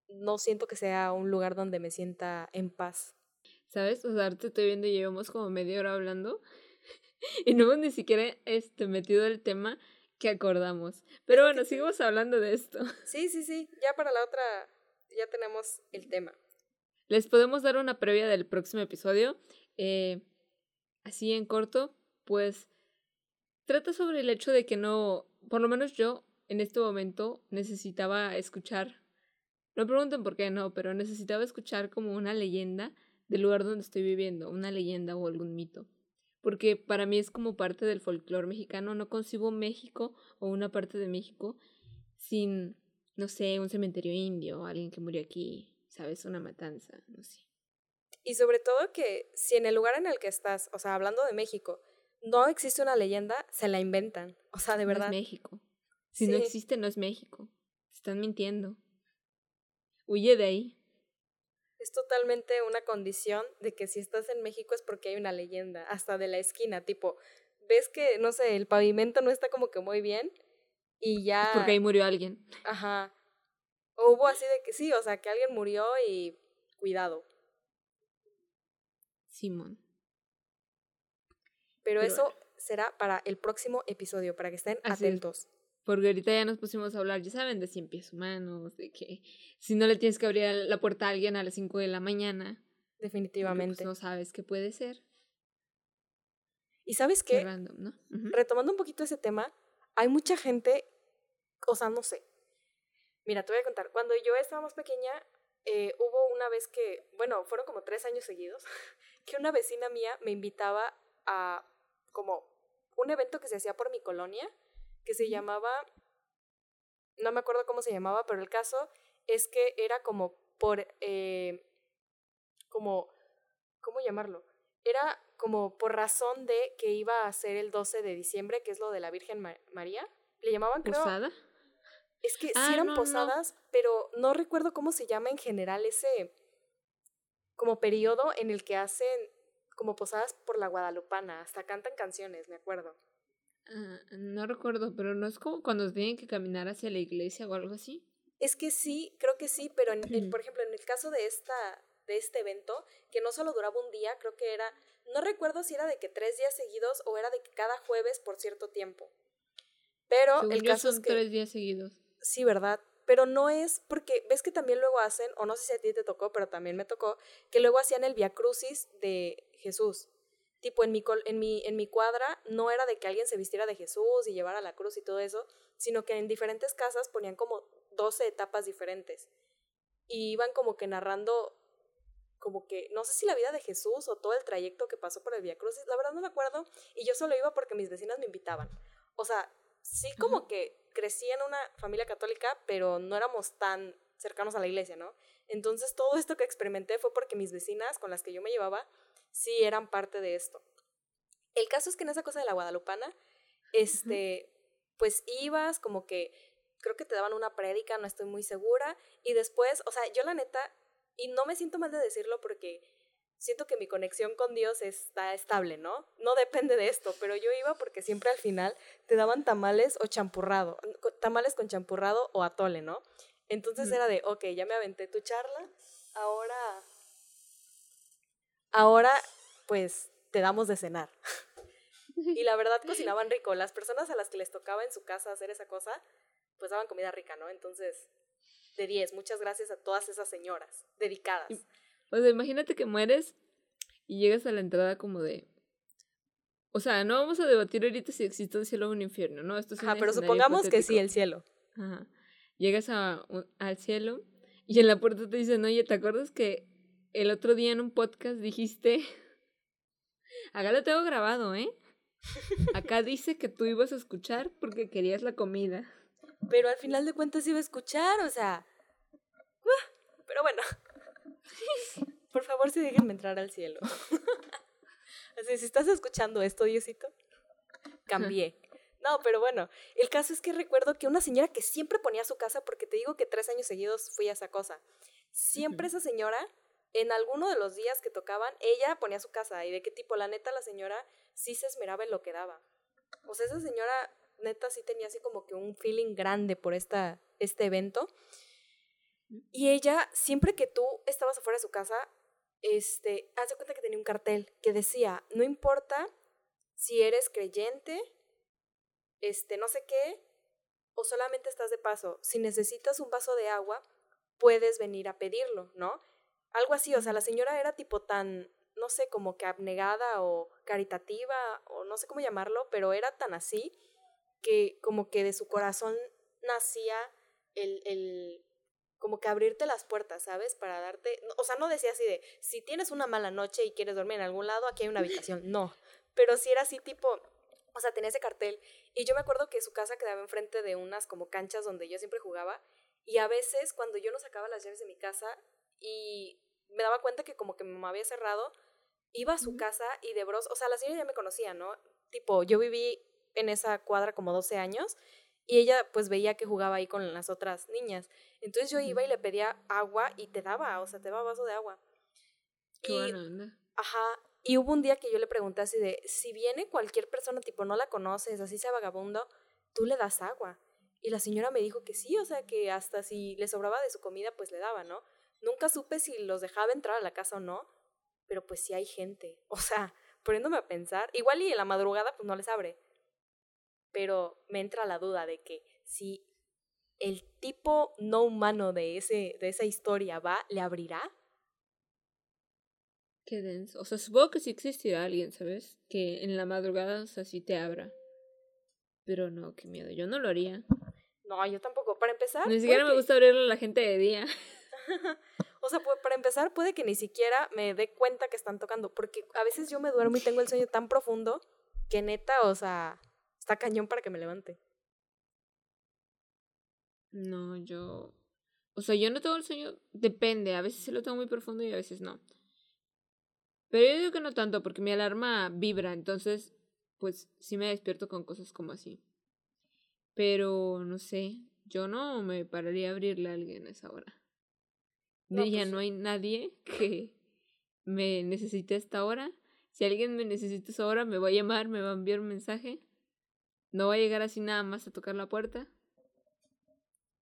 no siento que sea un lugar donde me sienta en paz. ¿Sabes? O sea, ahorita estoy viendo y llevamos como media hora hablando y no hemos ni siquiera este, metido el tema que acordamos. Pero bueno, sigamos hablando de esto. Sí, sí, sí, ya para la otra ya tenemos el tema. Les podemos dar una previa del próximo episodio. Eh, así en corto, pues trata sobre el hecho de que no, por lo menos yo en este momento necesitaba escuchar, no pregunten por qué no, pero necesitaba escuchar como una leyenda del lugar donde estoy viviendo, una leyenda o algún mito. Porque para mí es como parte del folclore mexicano. No concibo México o una parte de México sin, no sé, un cementerio indio, alguien que murió aquí, ¿sabes? Una matanza, no sé. Y sobre todo que si en el lugar en el que estás, o sea, hablando de México, no existe una leyenda, se la inventan. O sea, de verdad. No es México. Si no existe, no es México. Están mintiendo. Huye de ahí. Es totalmente una condición de que si estás en México es porque hay una leyenda, hasta de la esquina, tipo, ves que, no sé, el pavimento no está como que muy bien y ya... Es porque ahí murió alguien. Ajá. O hubo así de que sí, o sea, que alguien murió y cuidado. Simón. Pero, eso será para el próximo episodio, para que estén atentos. Porque ahorita ya nos pusimos a hablar, ya saben, de cien pies humanos, de que si no le tienes que abrir la puerta a alguien a las 5 de la mañana. Pues, Definitivamente. no sabes qué puede ser. Y sabes qué? Retomando un poquito ese tema, hay mucha gente, o sea, no sé. Mira, te voy a contar. Cuando yo estaba más pequeña, eh, hubo una vez que, bueno, fueron como tres años seguidos, que una vecina mía me invitaba a como un evento que se hacía por mi colonia que se llamaba, no me acuerdo cómo se llamaba, pero el caso es que era como por, eh, como, ¿cómo llamarlo? Era como por razón de que iba a ser el 12 de diciembre, que es lo de la Virgen María. Le llamaban, creo. ¿Posada? Es que sí ah, eran posadas, pero no recuerdo cómo se llama en general ese como periodo en el que hacen como posadas por la Guadalupana, hasta cantan canciones, me acuerdo. Ah, no recuerdo, pero no es como cuando tienen que caminar hacia la iglesia o algo así. Es que sí, creo que sí, pero en, por ejemplo, en el caso de esta de este evento, que no solo duraba un día, creo que era, no recuerdo si era de que tres días seguidos o era de que cada jueves por cierto tiempo. Pero el caso es que tres días seguidos. Sí, verdad. Pero no es porque ves que también luego hacen, o no sé si a ti te tocó, pero también me tocó, que luego hacían el Via Crucis de Jesús tipo en mi, en, mi, en mi cuadra no era de que alguien se vistiera de Jesús y llevara la cruz y todo eso, sino que en diferentes casas ponían como 12 etapas diferentes. Y iban como que narrando, como que, no sé si la vida de Jesús o todo el trayecto que pasó por el Via Crucis, la verdad no me acuerdo, y yo solo iba porque mis vecinas me invitaban. O sea, sí como que crecí en una familia católica, pero no éramos tan cercanos a la iglesia, ¿no? Entonces todo esto que experimenté fue porque mis vecinas con las que yo me llevaba sí eran parte de esto. El caso es que en esa cosa de la guadalupana, este, pues ibas como que, creo que te daban una prédica, no estoy muy segura, y después, o sea, yo la neta, y no me siento mal de decirlo porque siento que mi conexión con Dios está estable, ¿no? No depende de esto, pero yo iba porque siempre al final te daban tamales o champurrado, tamales con champurrado o atole, ¿no? Entonces era de, ok, ya me aventé tu charla, ahora ahora pues te damos de cenar. y la verdad cocinaban rico. Las personas a las que les tocaba en su casa hacer esa cosa, pues daban comida rica, ¿no? Entonces, de 10, muchas gracias a todas esas señoras dedicadas. O sea, imagínate que mueres y llegas a la entrada como de... O sea, no vamos a debatir ahorita si existe un cielo o un infierno, ¿no? Esto es Ajá, pero supongamos que sí, el cielo. Ajá. Llegas a, al cielo y en la puerta te dicen, oye, ¿te acuerdas que el otro día en un podcast dijiste, acá lo tengo grabado, ¿eh? Acá dice que tú ibas a escuchar porque querías la comida. Pero al final de cuentas iba a escuchar, o sea... Pero bueno. Por favor, sí déjenme entrar al cielo. Así, si estás escuchando esto, Diosito, cambié. No, pero bueno, el caso es que recuerdo que una señora que siempre ponía su casa, porque te digo que tres años seguidos fui a esa cosa, siempre esa señora en alguno de los días que tocaban, ella ponía su casa. ¿Y de qué tipo? La neta, la señora sí se esmeraba en lo que daba. O sea, esa señora neta sí tenía así como que un feeling grande por esta, este evento. Y ella, siempre que tú estabas afuera de su casa, este, haz de cuenta que tenía un cartel que decía, no importa si eres creyente, este, no sé qué, o solamente estás de paso, si necesitas un vaso de agua, puedes venir a pedirlo, ¿no? Algo así, o sea, la señora era tipo tan, no sé, como que abnegada o caritativa, o no sé cómo llamarlo, pero era tan así que como que de su corazón nacía el, el como que abrirte las puertas, ¿sabes? Para darte, o sea, no decía así de, si tienes una mala noche y quieres dormir en algún lado, aquí hay una habitación, no, pero si era así tipo, o sea, tenía ese cartel y yo me acuerdo que su casa quedaba enfrente de unas como canchas donde yo siempre jugaba y a veces cuando yo no sacaba las llaves de mi casa y me daba cuenta que como que mi mamá había cerrado, iba a su casa y de bros, o sea, la señora ya me conocía, ¿no? Tipo, yo viví en esa cuadra como 12 años y ella pues veía que jugaba ahí con las otras niñas. Entonces yo iba y le pedía agua y te daba, o sea, te daba vaso de agua. Qué y, buena Ajá, y hubo un día que yo le pregunté así de, si viene cualquier persona, tipo, no la conoces, así sea vagabundo, tú le das agua. Y la señora me dijo que sí, o sea, que hasta si le sobraba de su comida, pues le daba, ¿no? Nunca supe si los dejaba entrar a la casa o no, pero pues sí hay gente. O sea, poniéndome a pensar, igual y en la madrugada pues no les abre. Pero me entra la duda de que si el tipo no humano de, ese, de esa historia va, ¿le abrirá? Qué denso. O sea, supongo que sí existirá alguien, ¿sabes? Que en la madrugada, o sea, sí te abra. Pero no, qué miedo. Yo no lo haría. No, yo tampoco. Para empezar. Ni siquiera me gusta abrirle a la gente de día. o sea, para empezar, puede que ni siquiera me dé cuenta que están tocando. Porque a veces yo me duermo y tengo el sueño tan profundo que neta, o sea, está cañón para que me levante. No, yo. O sea, yo no tengo el sueño. Depende. A veces sí lo tengo muy profundo y a veces no. Pero yo digo que no tanto, porque mi alarma vibra, entonces, pues sí me despierto con cosas como así. Pero no sé, yo no me pararía a abrirle a alguien a esa hora. No, Diría, pues no hay nadie que me necesite a esta hora. Si alguien me necesita a esa hora, me va a llamar, me va a enviar un mensaje. No va a llegar así nada más a tocar la puerta.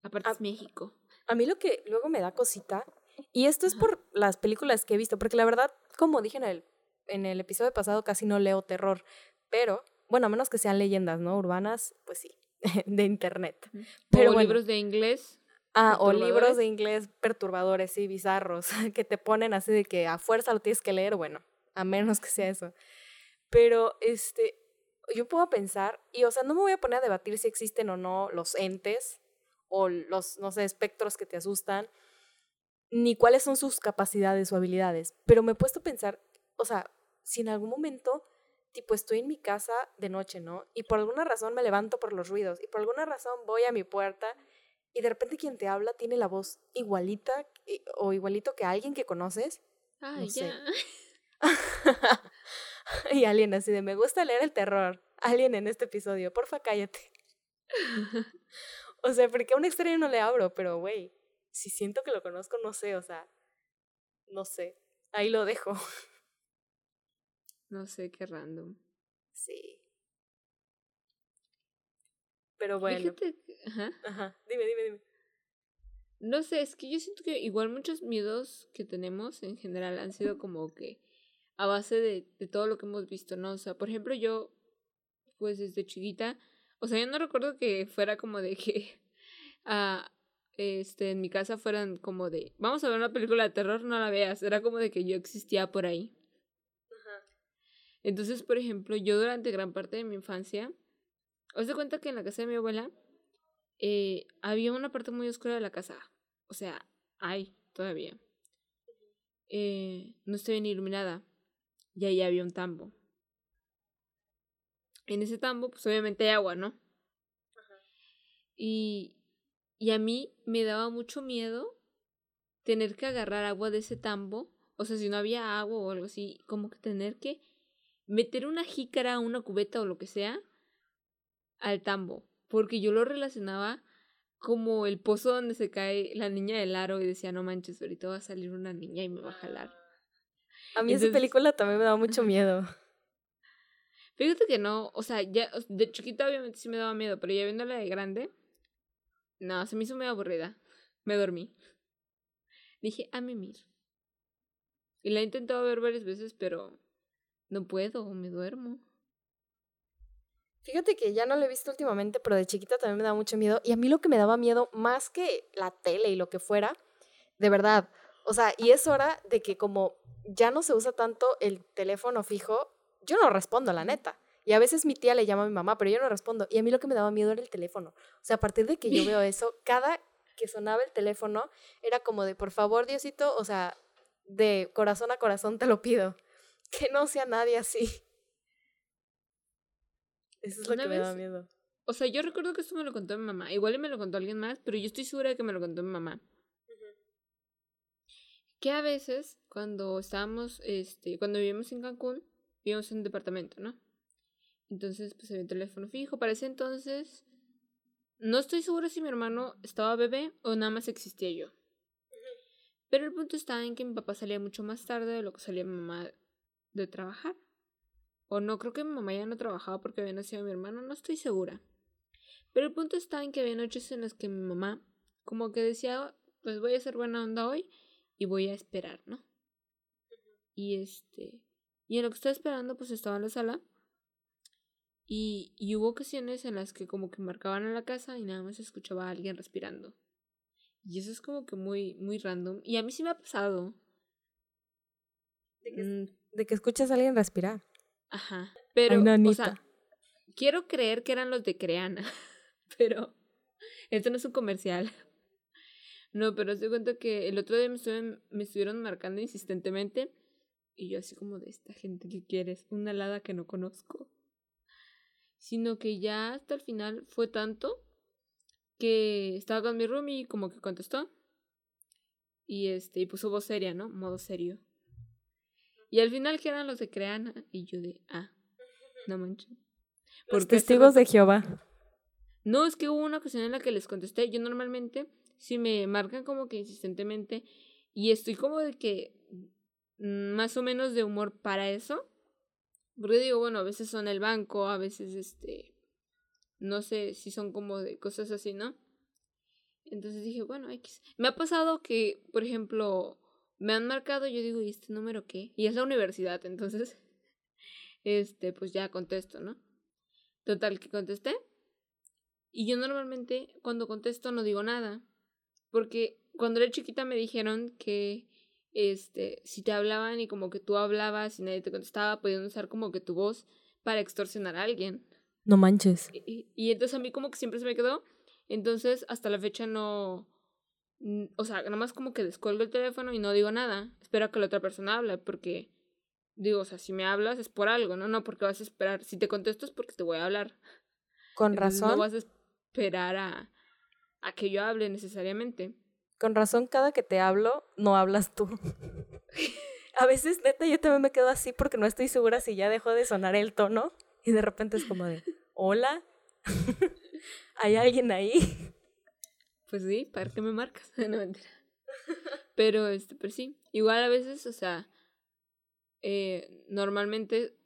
Aparte es México. A mí lo que luego me da cosita, y esto es por las películas que he visto, porque la verdad, como dije en el, en el episodio pasado, casi no leo terror, pero, bueno, a menos que sean leyendas, ¿no? Urbanas, pues sí, de internet. Pero o libros de inglés. Ah, o libros de inglés perturbadores, sí, bizarros, que te ponen así de que a fuerza lo tienes que leer, bueno, a menos que sea eso. Pero, este, yo puedo pensar, y o sea, no me voy a poner a debatir si existen o no los entes, o los, no sé, espectros que te asustan, ni cuáles son sus capacidades o habilidades, pero me he puesto a pensar, o sea, si en algún momento, tipo, estoy en mi casa de noche, ¿no? Y por alguna razón me levanto por los ruidos, y por alguna razón voy a mi puerta, y de repente quien te habla tiene la voz igualita o igualito que alguien que conoces. Ay, ya. y alguien así de, me gusta leer el terror. Alguien en este episodio, porfa, cállate. O sea, porque a un extraño no le abro, pero güey, si siento que lo conozco, no sé, o sea, no sé. Ahí lo dejo. No sé, qué random. Sí. Pero bueno. Fíjate, ajá. Ajá, dime, dime, dime. No sé, es que yo siento que igual muchos miedos que tenemos en general han sido como que a base de, de todo lo que hemos visto, ¿no? O sea, por ejemplo, yo, pues desde chiquita, o sea, yo no recuerdo que fuera como de que ah, este, en mi casa fueran como de, vamos a ver una película de terror, no la veas. Era como de que yo existía por ahí. Ajá. Entonces, por ejemplo, yo durante gran parte de mi infancia, os de cuenta que en la casa de mi abuela eh, había una parte muy oscura de la casa. O sea, hay todavía. Eh, no estoy bien iluminada. Y ahí había un tambo en ese tambo, pues obviamente hay agua, ¿no? Ajá. Y, y a mí me daba mucho miedo tener que agarrar agua de ese tambo. O sea, si no había agua o algo así, como que tener que meter una jícara, una cubeta o lo que sea al tambo. Porque yo lo relacionaba como el pozo donde se cae la niña del aro y decía, no manches, ahorita va a salir una niña y me va a jalar. A mí esa película también me daba mucho miedo. Fíjate que no, o sea, ya de chiquita obviamente sí me daba miedo, pero ya viéndola de grande, no, se me hizo muy aburrida. Me dormí. Dije, a mimir. Y la he intentado ver varias veces, pero no puedo, me duermo. Fíjate que ya no la he visto últimamente, pero de chiquita también me daba mucho miedo. Y a mí lo que me daba miedo, más que la tele y lo que fuera, de verdad, o sea, y es hora de que como ya no se usa tanto el teléfono fijo, yo no respondo, la neta. Y a veces mi tía le llama a mi mamá, pero yo no respondo. Y a mí lo que me daba miedo era el teléfono. O sea, a partir de que yo veo eso, cada que sonaba el teléfono, era como de, por favor, Diosito, o sea, de corazón a corazón te lo pido, que no sea nadie así. Eso es lo que me da miedo. O sea, yo recuerdo que esto me lo contó mi mamá. Igual me lo contó alguien más, pero yo estoy segura de que me lo contó mi mamá. Que a veces, cuando estábamos, este, cuando vivimos en Cancún, vivíamos en un departamento, ¿no? Entonces, pues había un teléfono fijo. Para ese entonces, no estoy segura si mi hermano estaba bebé o nada más existía yo. Pero el punto está en que mi papá salía mucho más tarde de lo que salía mi mamá de trabajar. O no, creo que mi mamá ya no trabajaba porque había nacido mi hermano, no estoy segura. Pero el punto está en que había noches en las que mi mamá como que decía, pues voy a hacer buena onda hoy y voy a esperar, ¿no? Y este, y en lo que estaba esperando, pues estaba en la sala. Y, y hubo ocasiones en las que como que marcaban en la casa y nada más escuchaba a alguien respirando. Y eso es como que muy, muy random. Y a mí sí me ha pasado. De que, mm. de que escuchas a alguien respirar. Ajá. Pero, o sea, quiero creer que eran los de Creana. pero esto no es un comercial. No, pero se cuenta que el otro día me, me estuvieron marcando insistentemente. Y yo así como de esta gente que quieres, una alada que no conozco. Sino que ya hasta el final fue tanto que estaba con mi room y como que contestó. Y este, y puso voz seria, ¿no? Modo serio. Y al final que eran los de Creana. Y yo de, ah, no manches. Los testigos de Jehová. No, es que hubo una ocasión en la que les contesté. Yo normalmente, si me marcan como que insistentemente y estoy como de que mm, más o menos de humor para eso. Porque digo, bueno, a veces son el banco, a veces este, no sé si son como de cosas así, ¿no? Entonces dije, bueno, X. Me ha pasado que, por ejemplo, me han marcado, yo digo, ¿y este número qué? Y es la universidad, entonces, este, pues ya contesto, ¿no? Total, que contesté. Y yo normalmente cuando contesto no digo nada. Porque cuando era chiquita me dijeron que este, si te hablaban y como que tú hablabas y nadie te contestaba, podían usar como que tu voz para extorsionar a alguien. No manches. Y, y entonces a mí como que siempre se me quedó. Entonces hasta la fecha no... O sea, nada más como que descuelgo el teléfono y no digo nada. Espero a que la otra persona hable porque... Digo, o sea, si me hablas es por algo, ¿no? No porque vas a esperar. Si te contesto es porque te voy a hablar. Con razón. No esperar a, a que yo hable necesariamente. Con razón, cada que te hablo, no hablas tú. a veces, neta, yo también me quedo así porque no estoy segura si ya dejó de sonar el tono y de repente es como de, hola, ¿hay alguien ahí? Pues sí, ¿para qué me marcas? no mentira. Pero, este, pero sí, igual a veces, o sea, eh, normalmente,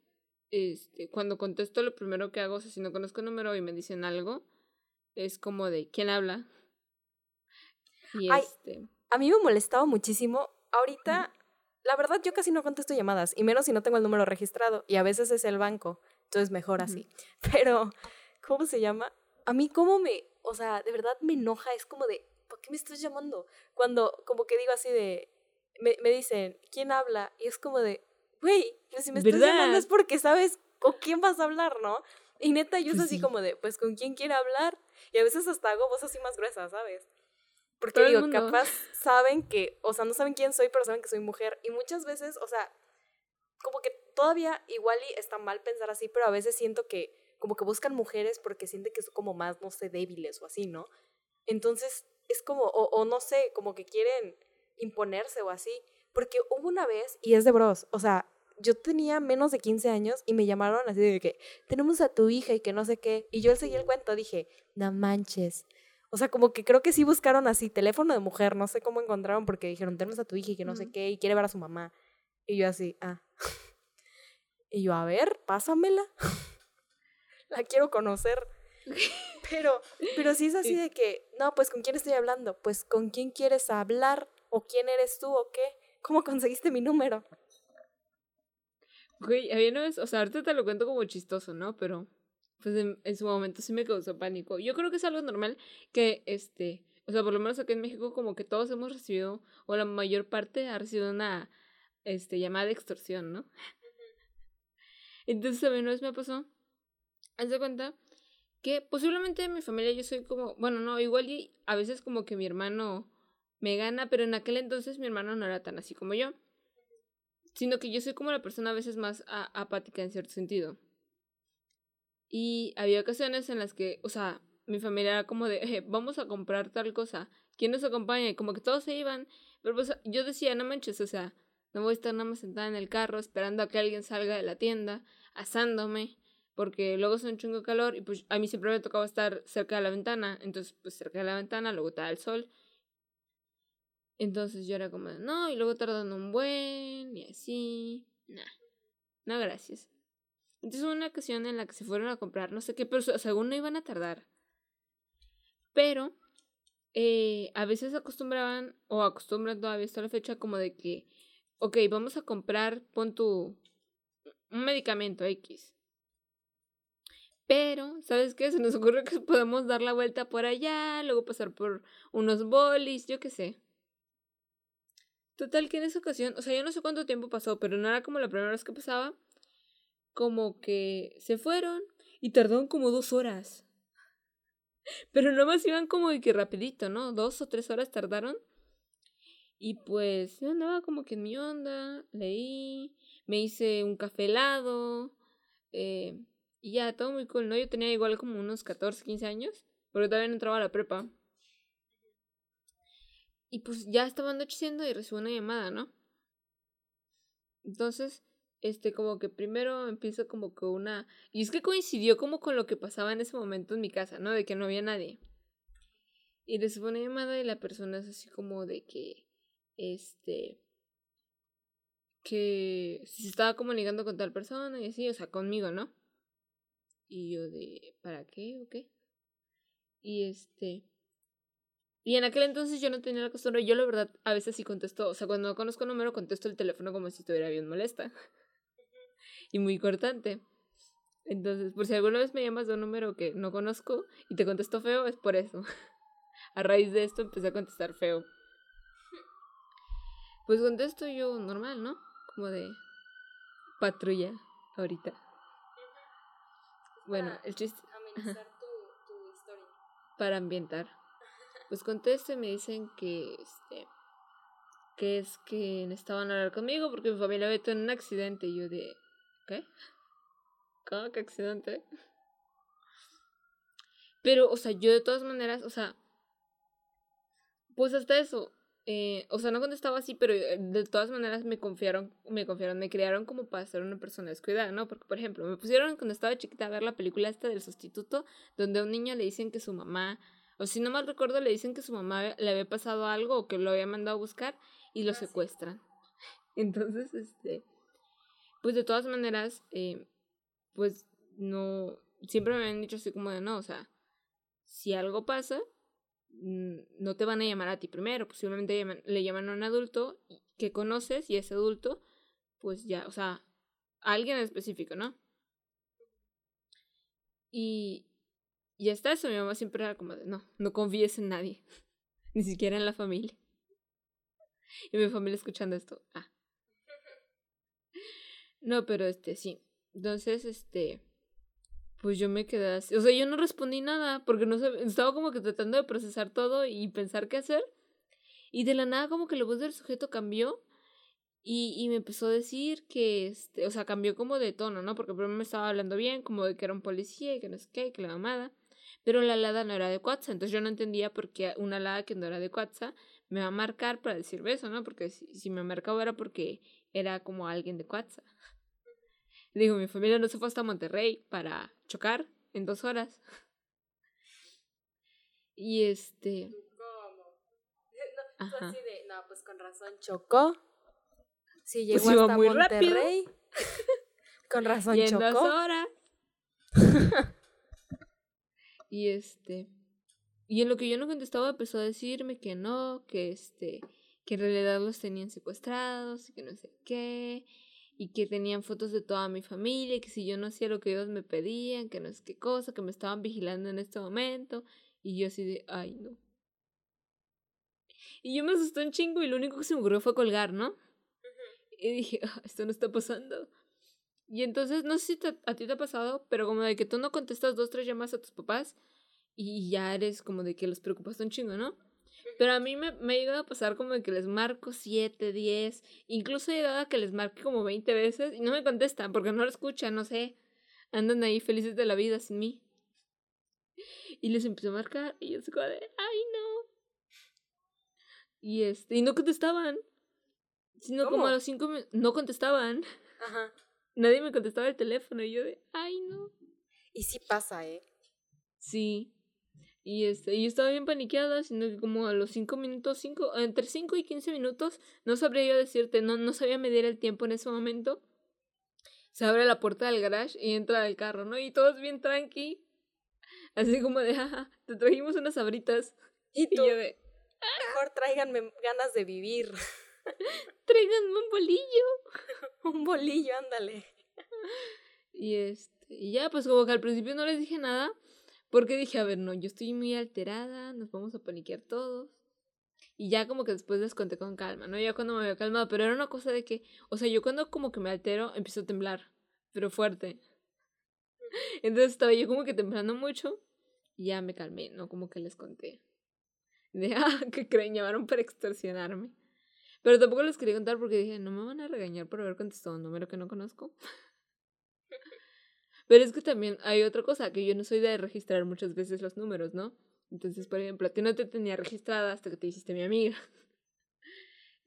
este, cuando contesto lo primero que hago, o sea, si no conozco el número y me dicen algo, es como de quién habla. Y este. A mí me molestaba muchísimo. Ahorita, la verdad, yo casi no contesto llamadas, y menos si no tengo el número registrado, y a veces es el banco, entonces mejor así. Pero, ¿cómo se llama? A mí, ¿cómo me. O sea, de verdad me enoja, es como de, ¿por qué me estás llamando? Cuando, como que digo así de. Me, me dicen, ¿quién habla? Y es como de, güey, pues si me estás llamando es porque sabes con quién vas a hablar, ¿no? Y neta, yo es pues así como de, pues, ¿con quién quiere hablar? Y a veces hasta hago voz así más gruesa, ¿sabes? Porque digo, capaz saben que, o sea, no saben quién soy, pero saben que soy mujer. Y muchas veces, o sea, como que todavía igual y está mal pensar así, pero a veces siento que como que buscan mujeres porque sienten que son como más, no sé, débiles o así, ¿no? Entonces es como, o, o no sé, como que quieren imponerse o así. Porque hubo una vez, y es de bros, o sea, yo tenía menos de 15 años y me llamaron así de que tenemos a tu hija y que no sé qué. Y yo seguí el cuento, dije, no manches. O sea, como que creo que sí buscaron así teléfono de mujer, no sé cómo encontraron porque dijeron, tenemos a tu hija y que no sé qué y quiere ver a su mamá. Y yo así, ah. Y yo, a ver, pásamela. La quiero conocer. Pero, pero sí es así de que, no, pues ¿con quién estoy hablando? Pues ¿con quién quieres hablar? ¿O quién eres tú o qué? ¿Cómo conseguiste mi número? Güey, había una o sea, ahorita te lo cuento como chistoso, ¿no? Pero, pues en, su momento sí me causó pánico. Yo creo que es algo normal que, este, o sea, por lo menos aquí en México como que todos hemos recibido, o la mayor parte ha recibido una, este, llamada de extorsión, ¿no? Entonces a mí una vez me pasó, haz de cuenta que posiblemente en mi familia yo soy como, bueno, no, igual y a veces como que mi hermano me gana, pero en aquel entonces mi hermano no era tan así como yo. Sino que yo soy como la persona a veces más apática en cierto sentido. Y había ocasiones en las que, o sea, mi familia era como de, vamos a comprar tal cosa, ¿quién nos acompaña? Y como que todos se iban. Pero pues yo decía, no manches, o sea, no voy a estar nada más sentada en el carro esperando a que alguien salga de la tienda, asándome, porque luego hace un chingo calor y pues a mí siempre me tocaba estar cerca de la ventana, entonces pues cerca de la ventana, luego estaba el sol. Entonces yo era como, no, y luego tardando un buen y así, nah, no gracias. Entonces hubo una ocasión en la que se fueron a comprar no sé qué, pero según no iban a tardar. Pero eh, a veces acostumbraban, o acostumbran todavía hasta la fecha, como de que, ok, vamos a comprar, pon tu, un medicamento X. Pero, ¿sabes qué? Se nos ocurre que podemos dar la vuelta por allá, luego pasar por unos bolis, yo qué sé. Total que en esa ocasión, o sea, yo no sé cuánto tiempo pasó, pero no era como la primera vez que pasaba como que se fueron y tardaron como dos horas. Pero nomás iban como de que rapidito, ¿no? Dos o tres horas tardaron. Y pues yo andaba como que en mi onda, leí, me hice un café helado, eh, y ya, todo muy cool, ¿no? Yo tenía igual como unos 14, 15 años, porque todavía no entraba a la prepa. Y pues ya estaba anocheciendo y recibo una llamada, ¿no? Entonces, este, como que primero empieza como que una... Y es que coincidió como con lo que pasaba en ese momento en mi casa, ¿no? De que no había nadie. Y les una llamada y la persona es así como de que, este, que se estaba comunicando con tal persona y así, o sea, conmigo, ¿no? Y yo de, ¿para qué o qué? Y este... Y en aquel entonces yo no tenía la costumbre, yo la verdad a veces sí contesto, o sea, cuando no conozco un número contesto el teléfono como si estuviera bien molesta y muy cortante. Entonces, por si alguna vez me llamas de un número que no conozco y te contesto feo, es por eso. A raíz de esto empecé a contestar feo. Pues contesto yo normal, ¿no? Como de patrulla ahorita. Bueno, el chiste. Para ambientar. Pues contesto y me dicen que este que es que necesitaban hablar conmigo porque mi familia había tenido un accidente y yo de ¿Qué? ¿Cómo que accidente? Pero, o sea, yo de todas maneras, o sea, pues hasta eso, eh, o sea, no contestaba así, pero eh, de todas maneras me confiaron, me confiaron, me criaron como para ser una persona descuidada, ¿no? Porque, por ejemplo, me pusieron cuando estaba chiquita a ver la película esta del sustituto, donde a un niño le dicen que su mamá, o si no mal recuerdo, le dicen que su mamá le había pasado algo o que lo había mandado a buscar y lo ah, secuestran. Entonces, este, pues de todas maneras, eh, pues no, siempre me han dicho así como de no, o sea, si algo pasa, no te van a llamar a ti primero, posiblemente le llaman a un adulto que conoces y ese adulto, pues ya, o sea, a alguien específico, ¿no? Y, y hasta eso mi mamá siempre era como de no, no confíes en nadie, ni siquiera en la familia. Y mi familia escuchando esto, ah, no, pero este sí. Entonces, este. Pues yo me quedé así. O sea, yo no respondí nada porque no sé, estaba como que tratando de procesar todo y pensar qué hacer. Y de la nada, como que la voz del sujeto cambió. Y, y me empezó a decir que, este, o sea, cambió como de tono, ¿no? Porque primero me estaba hablando bien, como de que era un policía y que no sé qué, que la mamada. Pero la alada no era de Cuatza, entonces yo no entendía por qué una alada que no era de Cuatza me va a marcar para decirme eso, ¿no? Porque si, si me marcaba era porque era como alguien de Cuatza. Digo, mi familia no se fue hasta Monterrey para chocar en dos horas. Y este. ¿Cómo? No, así de, no, pues con razón chocó. Sí, pues llegó hasta Monterrey. con razón y chocó. En dos horas. Y este. Y en lo que yo no contestaba empezó a decirme que no, que este, que en realidad los tenían secuestrados y que no sé qué, y que tenían fotos de toda mi familia, y que si yo no hacía lo que ellos me pedían, que no es qué cosa, que me estaban vigilando en este momento, y yo así de, ay no. Y yo me asusté un chingo y lo único que se me ocurrió fue colgar, ¿no? Y dije, ah, esto no está pasando. Y entonces, no sé si a ti te ha pasado, pero como de que tú no contestas dos, tres llamadas a tus papás y ya eres como de que los preocupas un chingo, ¿no? Pero a mí me, me ha llegado a pasar como de que les marco siete, diez, incluso he llegado a que les marque como veinte veces y no me contestan porque no lo escuchan, no sé. Andan ahí felices de la vida sin mí. Y les empecé a marcar y yo se de, ay no. Y este, y no contestaban. Sino como a los cinco no contestaban. Ajá. Nadie me contestaba el teléfono y yo de, ay no. Y sí pasa, ¿eh? Sí. Y este, yo estaba bien paniqueada, sino que como a los cinco minutos, cinco, entre cinco y quince minutos, no sabría yo decirte, no, no sabía medir el tiempo en ese momento. Se abre la puerta del garage y entra el carro, ¿no? Y todos bien tranqui. Así como de, jaja, te trajimos unas abritas. Y tú, yo de, mejor tráiganme ganas de vivir. Tráiganme un bolillo. un bolillo, ándale. Y este, y ya, pues como que al principio no les dije nada, porque dije, a ver, no, yo estoy muy alterada, nos vamos a paniquear todos. Y ya como que después les conté con calma, ¿no? Ya cuando me había calmado, pero era una cosa de que, o sea, yo cuando como que me altero, empiezo a temblar, pero fuerte. Entonces estaba yo como que temblando mucho y ya me calmé, ¿no? Como que les conté. De, ah, que creen, llamaron para extorsionarme. Pero tampoco les quería contar porque dije, no me van a regañar por haber contestado un número que no conozco. Pero es que también hay otra cosa, que yo no soy de registrar muchas veces los números, ¿no? Entonces, por ejemplo, a ti no te tenía registrada hasta que te hiciste mi amiga.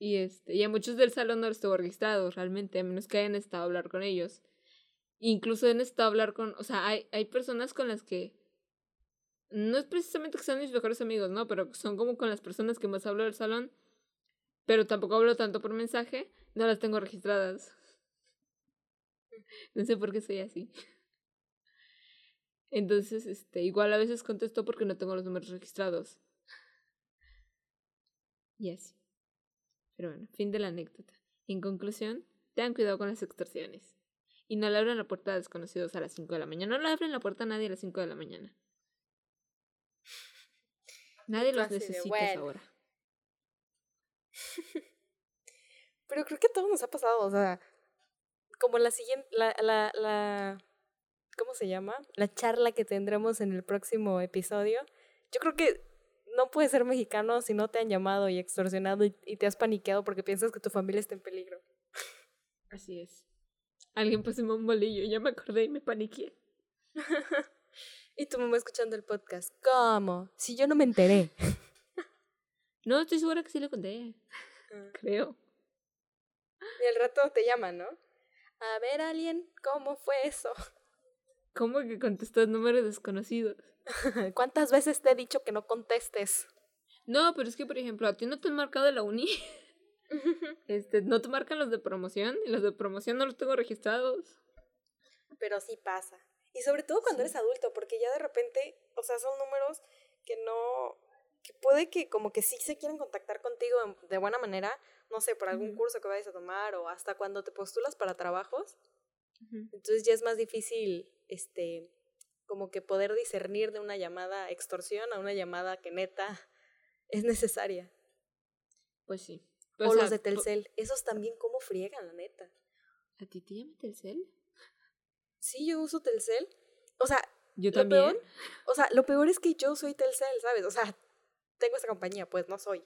Y, este, y a muchos del salón no los tengo registrados realmente, a menos que hayan estado a hablar con ellos. Incluso han estado a hablar con, o sea, hay, hay personas con las que no es precisamente que sean mis mejores amigos, ¿no? Pero son como con las personas que más hablo del salón, pero tampoco hablo tanto por mensaje, no las tengo registradas. No sé por qué soy así. Entonces, este, igual a veces contesto porque no tengo los números registrados. Y así. Pero bueno, fin de la anécdota. En conclusión, tengan cuidado con las extorsiones. Y no le abran la puerta a desconocidos a las 5 de la mañana. No le abren la puerta a nadie a las 5 de la mañana. Nadie los necesita ahora. Pero creo que a todos nos ha pasado, o sea, como la siguiente, la, la, la, ¿cómo se llama? La charla que tendremos en el próximo episodio. Yo creo que no puedes ser mexicano si no te han llamado y extorsionado y, y te has paniqueado porque piensas que tu familia está en peligro. Así es. Alguien puso un bolillo, ya me acordé y me paniqué. y tu mamá escuchando el podcast. ¿Cómo? Si yo no me enteré. No, estoy segura que sí le conté. Ah. Creo. Y al rato te llaman, ¿no? A ver, alguien, ¿cómo fue eso? ¿Cómo que contestas números desconocidos? ¿Cuántas veces te he dicho que no contestes? No, pero es que, por ejemplo, a ti no te han marcado de la uni. este, no te marcan los de promoción y los de promoción no los tengo registrados. Pero sí pasa. Y sobre todo cuando eres adulto, porque ya de repente, o sea, son números que no, que puede que como que sí se quieren contactar contigo de buena manera, no sé, por algún curso que vayas a tomar o hasta cuando te postulas para trabajos. Entonces ya es más difícil este, como que poder discernir de una llamada extorsión a una llamada que neta es necesaria. Pues sí. o, los de Telcel, esos también cómo friegan, la neta. ¿A ti te llama Telcel? Sí, yo uso Telcel. O sea, yo también. o sea, lo peor es que yo soy Telcel, ¿sabes? O sea, tengo esa compañía, pues no soy.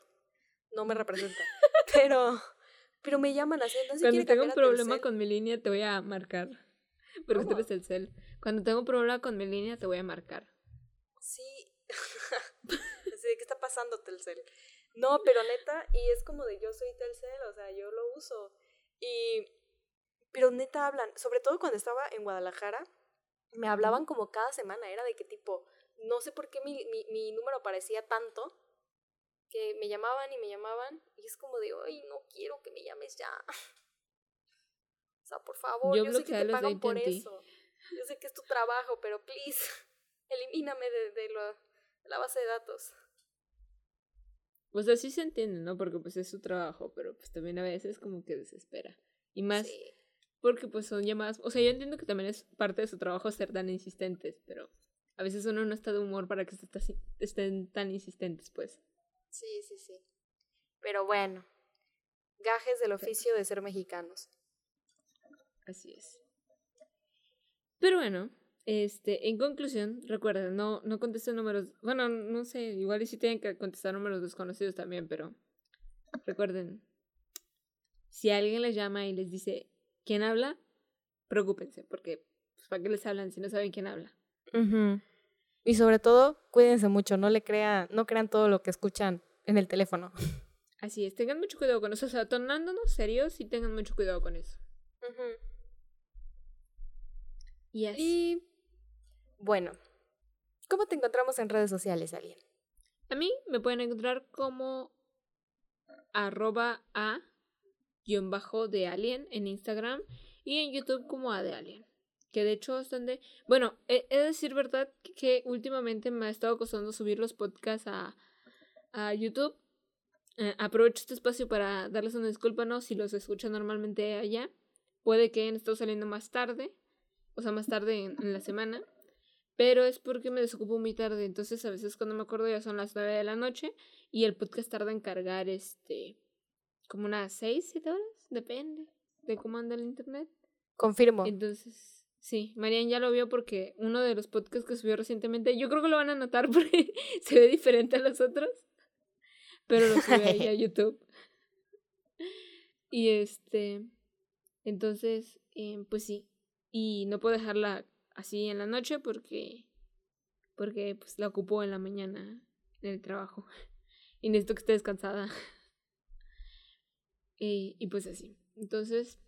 No me representa. pero, pero me llaman así. Entonces Cuando tengo un problema con mi línea, te voy a marcar. Porque tú eres Telcel. Cuando tengo un problema con mi línea, te voy a marcar. Sí. ¿qué está pasando, Telcel? No, pero neta, y es como de yo soy Telcel, o sea, yo lo uso. Y. Pero neta hablan, sobre todo cuando estaba en Guadalajara, me hablaban como cada semana, era de qué tipo, no sé por qué mi, mi, mi número aparecía tanto, que me llamaban y me llamaban, y es como de, ay, no quiero que me llames ya. O sea, por favor, yo, sé que te pagan por eso. Yo sé que es tu trabajo, pero please, elimíname de, de, la base de datos. Pues así se entiende, ¿no? Porque pues es su trabajo, pero pues también a veces como que desespera. Y más porque pues son llamadas, o sea, yo entiendo que también es parte de su trabajo ser tan insistentes, pero a veces uno no está de humor para que estén tan insistentes, pues. Sí, sí, sí. Pero bueno, gajes del oficio de ser mexicanos. Así es. Pero bueno, este, en conclusión, recuerden, no, no contesten números, bueno, no sé, igual y si tienen que contestar números desconocidos también, pero recuerden, si alguien les llama y les dice, ¿quién habla? Preocúpense, porque pues, ¿para qué les hablan si no saben quién habla? Y sobre todo, cuídense mucho, no le crean, no crean todo lo que escuchan en el teléfono. Así es, tengan mucho cuidado con eso, o sea, tornándonos serios y tengan mucho cuidado con eso. Y así. Y bueno, ¿cómo te encontramos en redes sociales, Alien? A mí me pueden encontrar como arroba a guion bajo de Alien en Instagram y en YouTube como a de Alien. Que de hecho es donde... Bueno, he, de decir verdad que últimamente me ha estado costando subir los podcasts a, a YouTube. Eh, aprovecho este espacio para darles una disculpa, ¿no? Si los escuchan normalmente allá. Puede que hayan estado saliendo más tarde. O sea, más tarde en, la semana. Pero es porque me desocupo muy tarde. Entonces a veces cuando me acuerdo ya son las 9 de la noche. Y el podcast tarda en cargar este como unas 6, 7 horas, depende de cómo anda el internet. Confirmo. Entonces, sí, Marian ya lo vio porque uno de los podcasts que subió recientemente, yo creo que lo van a notar porque se ve diferente a los otros, pero lo subió ahí a YouTube. Y este, entonces, eh, pues sí, y no puedo dejarla así en la noche porque, porque pues la ocupo en la mañana en el trabajo y necesito que esté descansada. Y, y pues así. Entonces,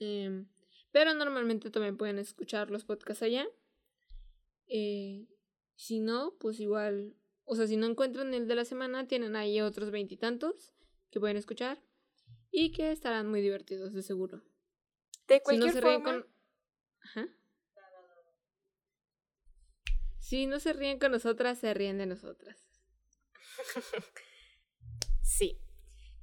eh, pero normalmente también pueden escuchar los podcasts allá. Eh, si no, pues igual, o sea, si no encuentran el de la semana, tienen ahí otros veintitantos que pueden escuchar y que estarán muy divertidos, de seguro. De cualquier si no se ríen con... Si no se ríen con nosotras, se ríen de nosotras. sí.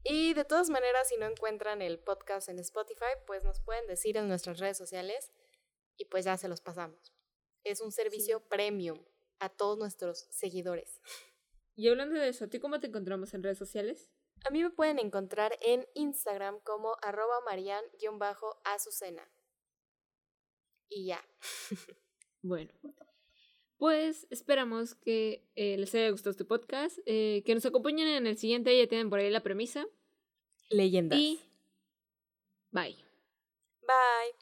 Y de todas maneras, si no encuentran el podcast en Spotify, pues nos pueden decir en nuestras redes sociales y pues ya se los pasamos. Es un servicio premium a todos nuestros seguidores. Y hablando de eso, ¿a ti cómo te encontramos en redes sociales? A mí me pueden encontrar en Instagram como arroba marian-azucena. Y ya. bueno, pues esperamos que eh, les haya gustado este podcast, eh, que nos acompañen en el siguiente, ya tienen por ahí la premisa. Leyendas. Y bye. Bye.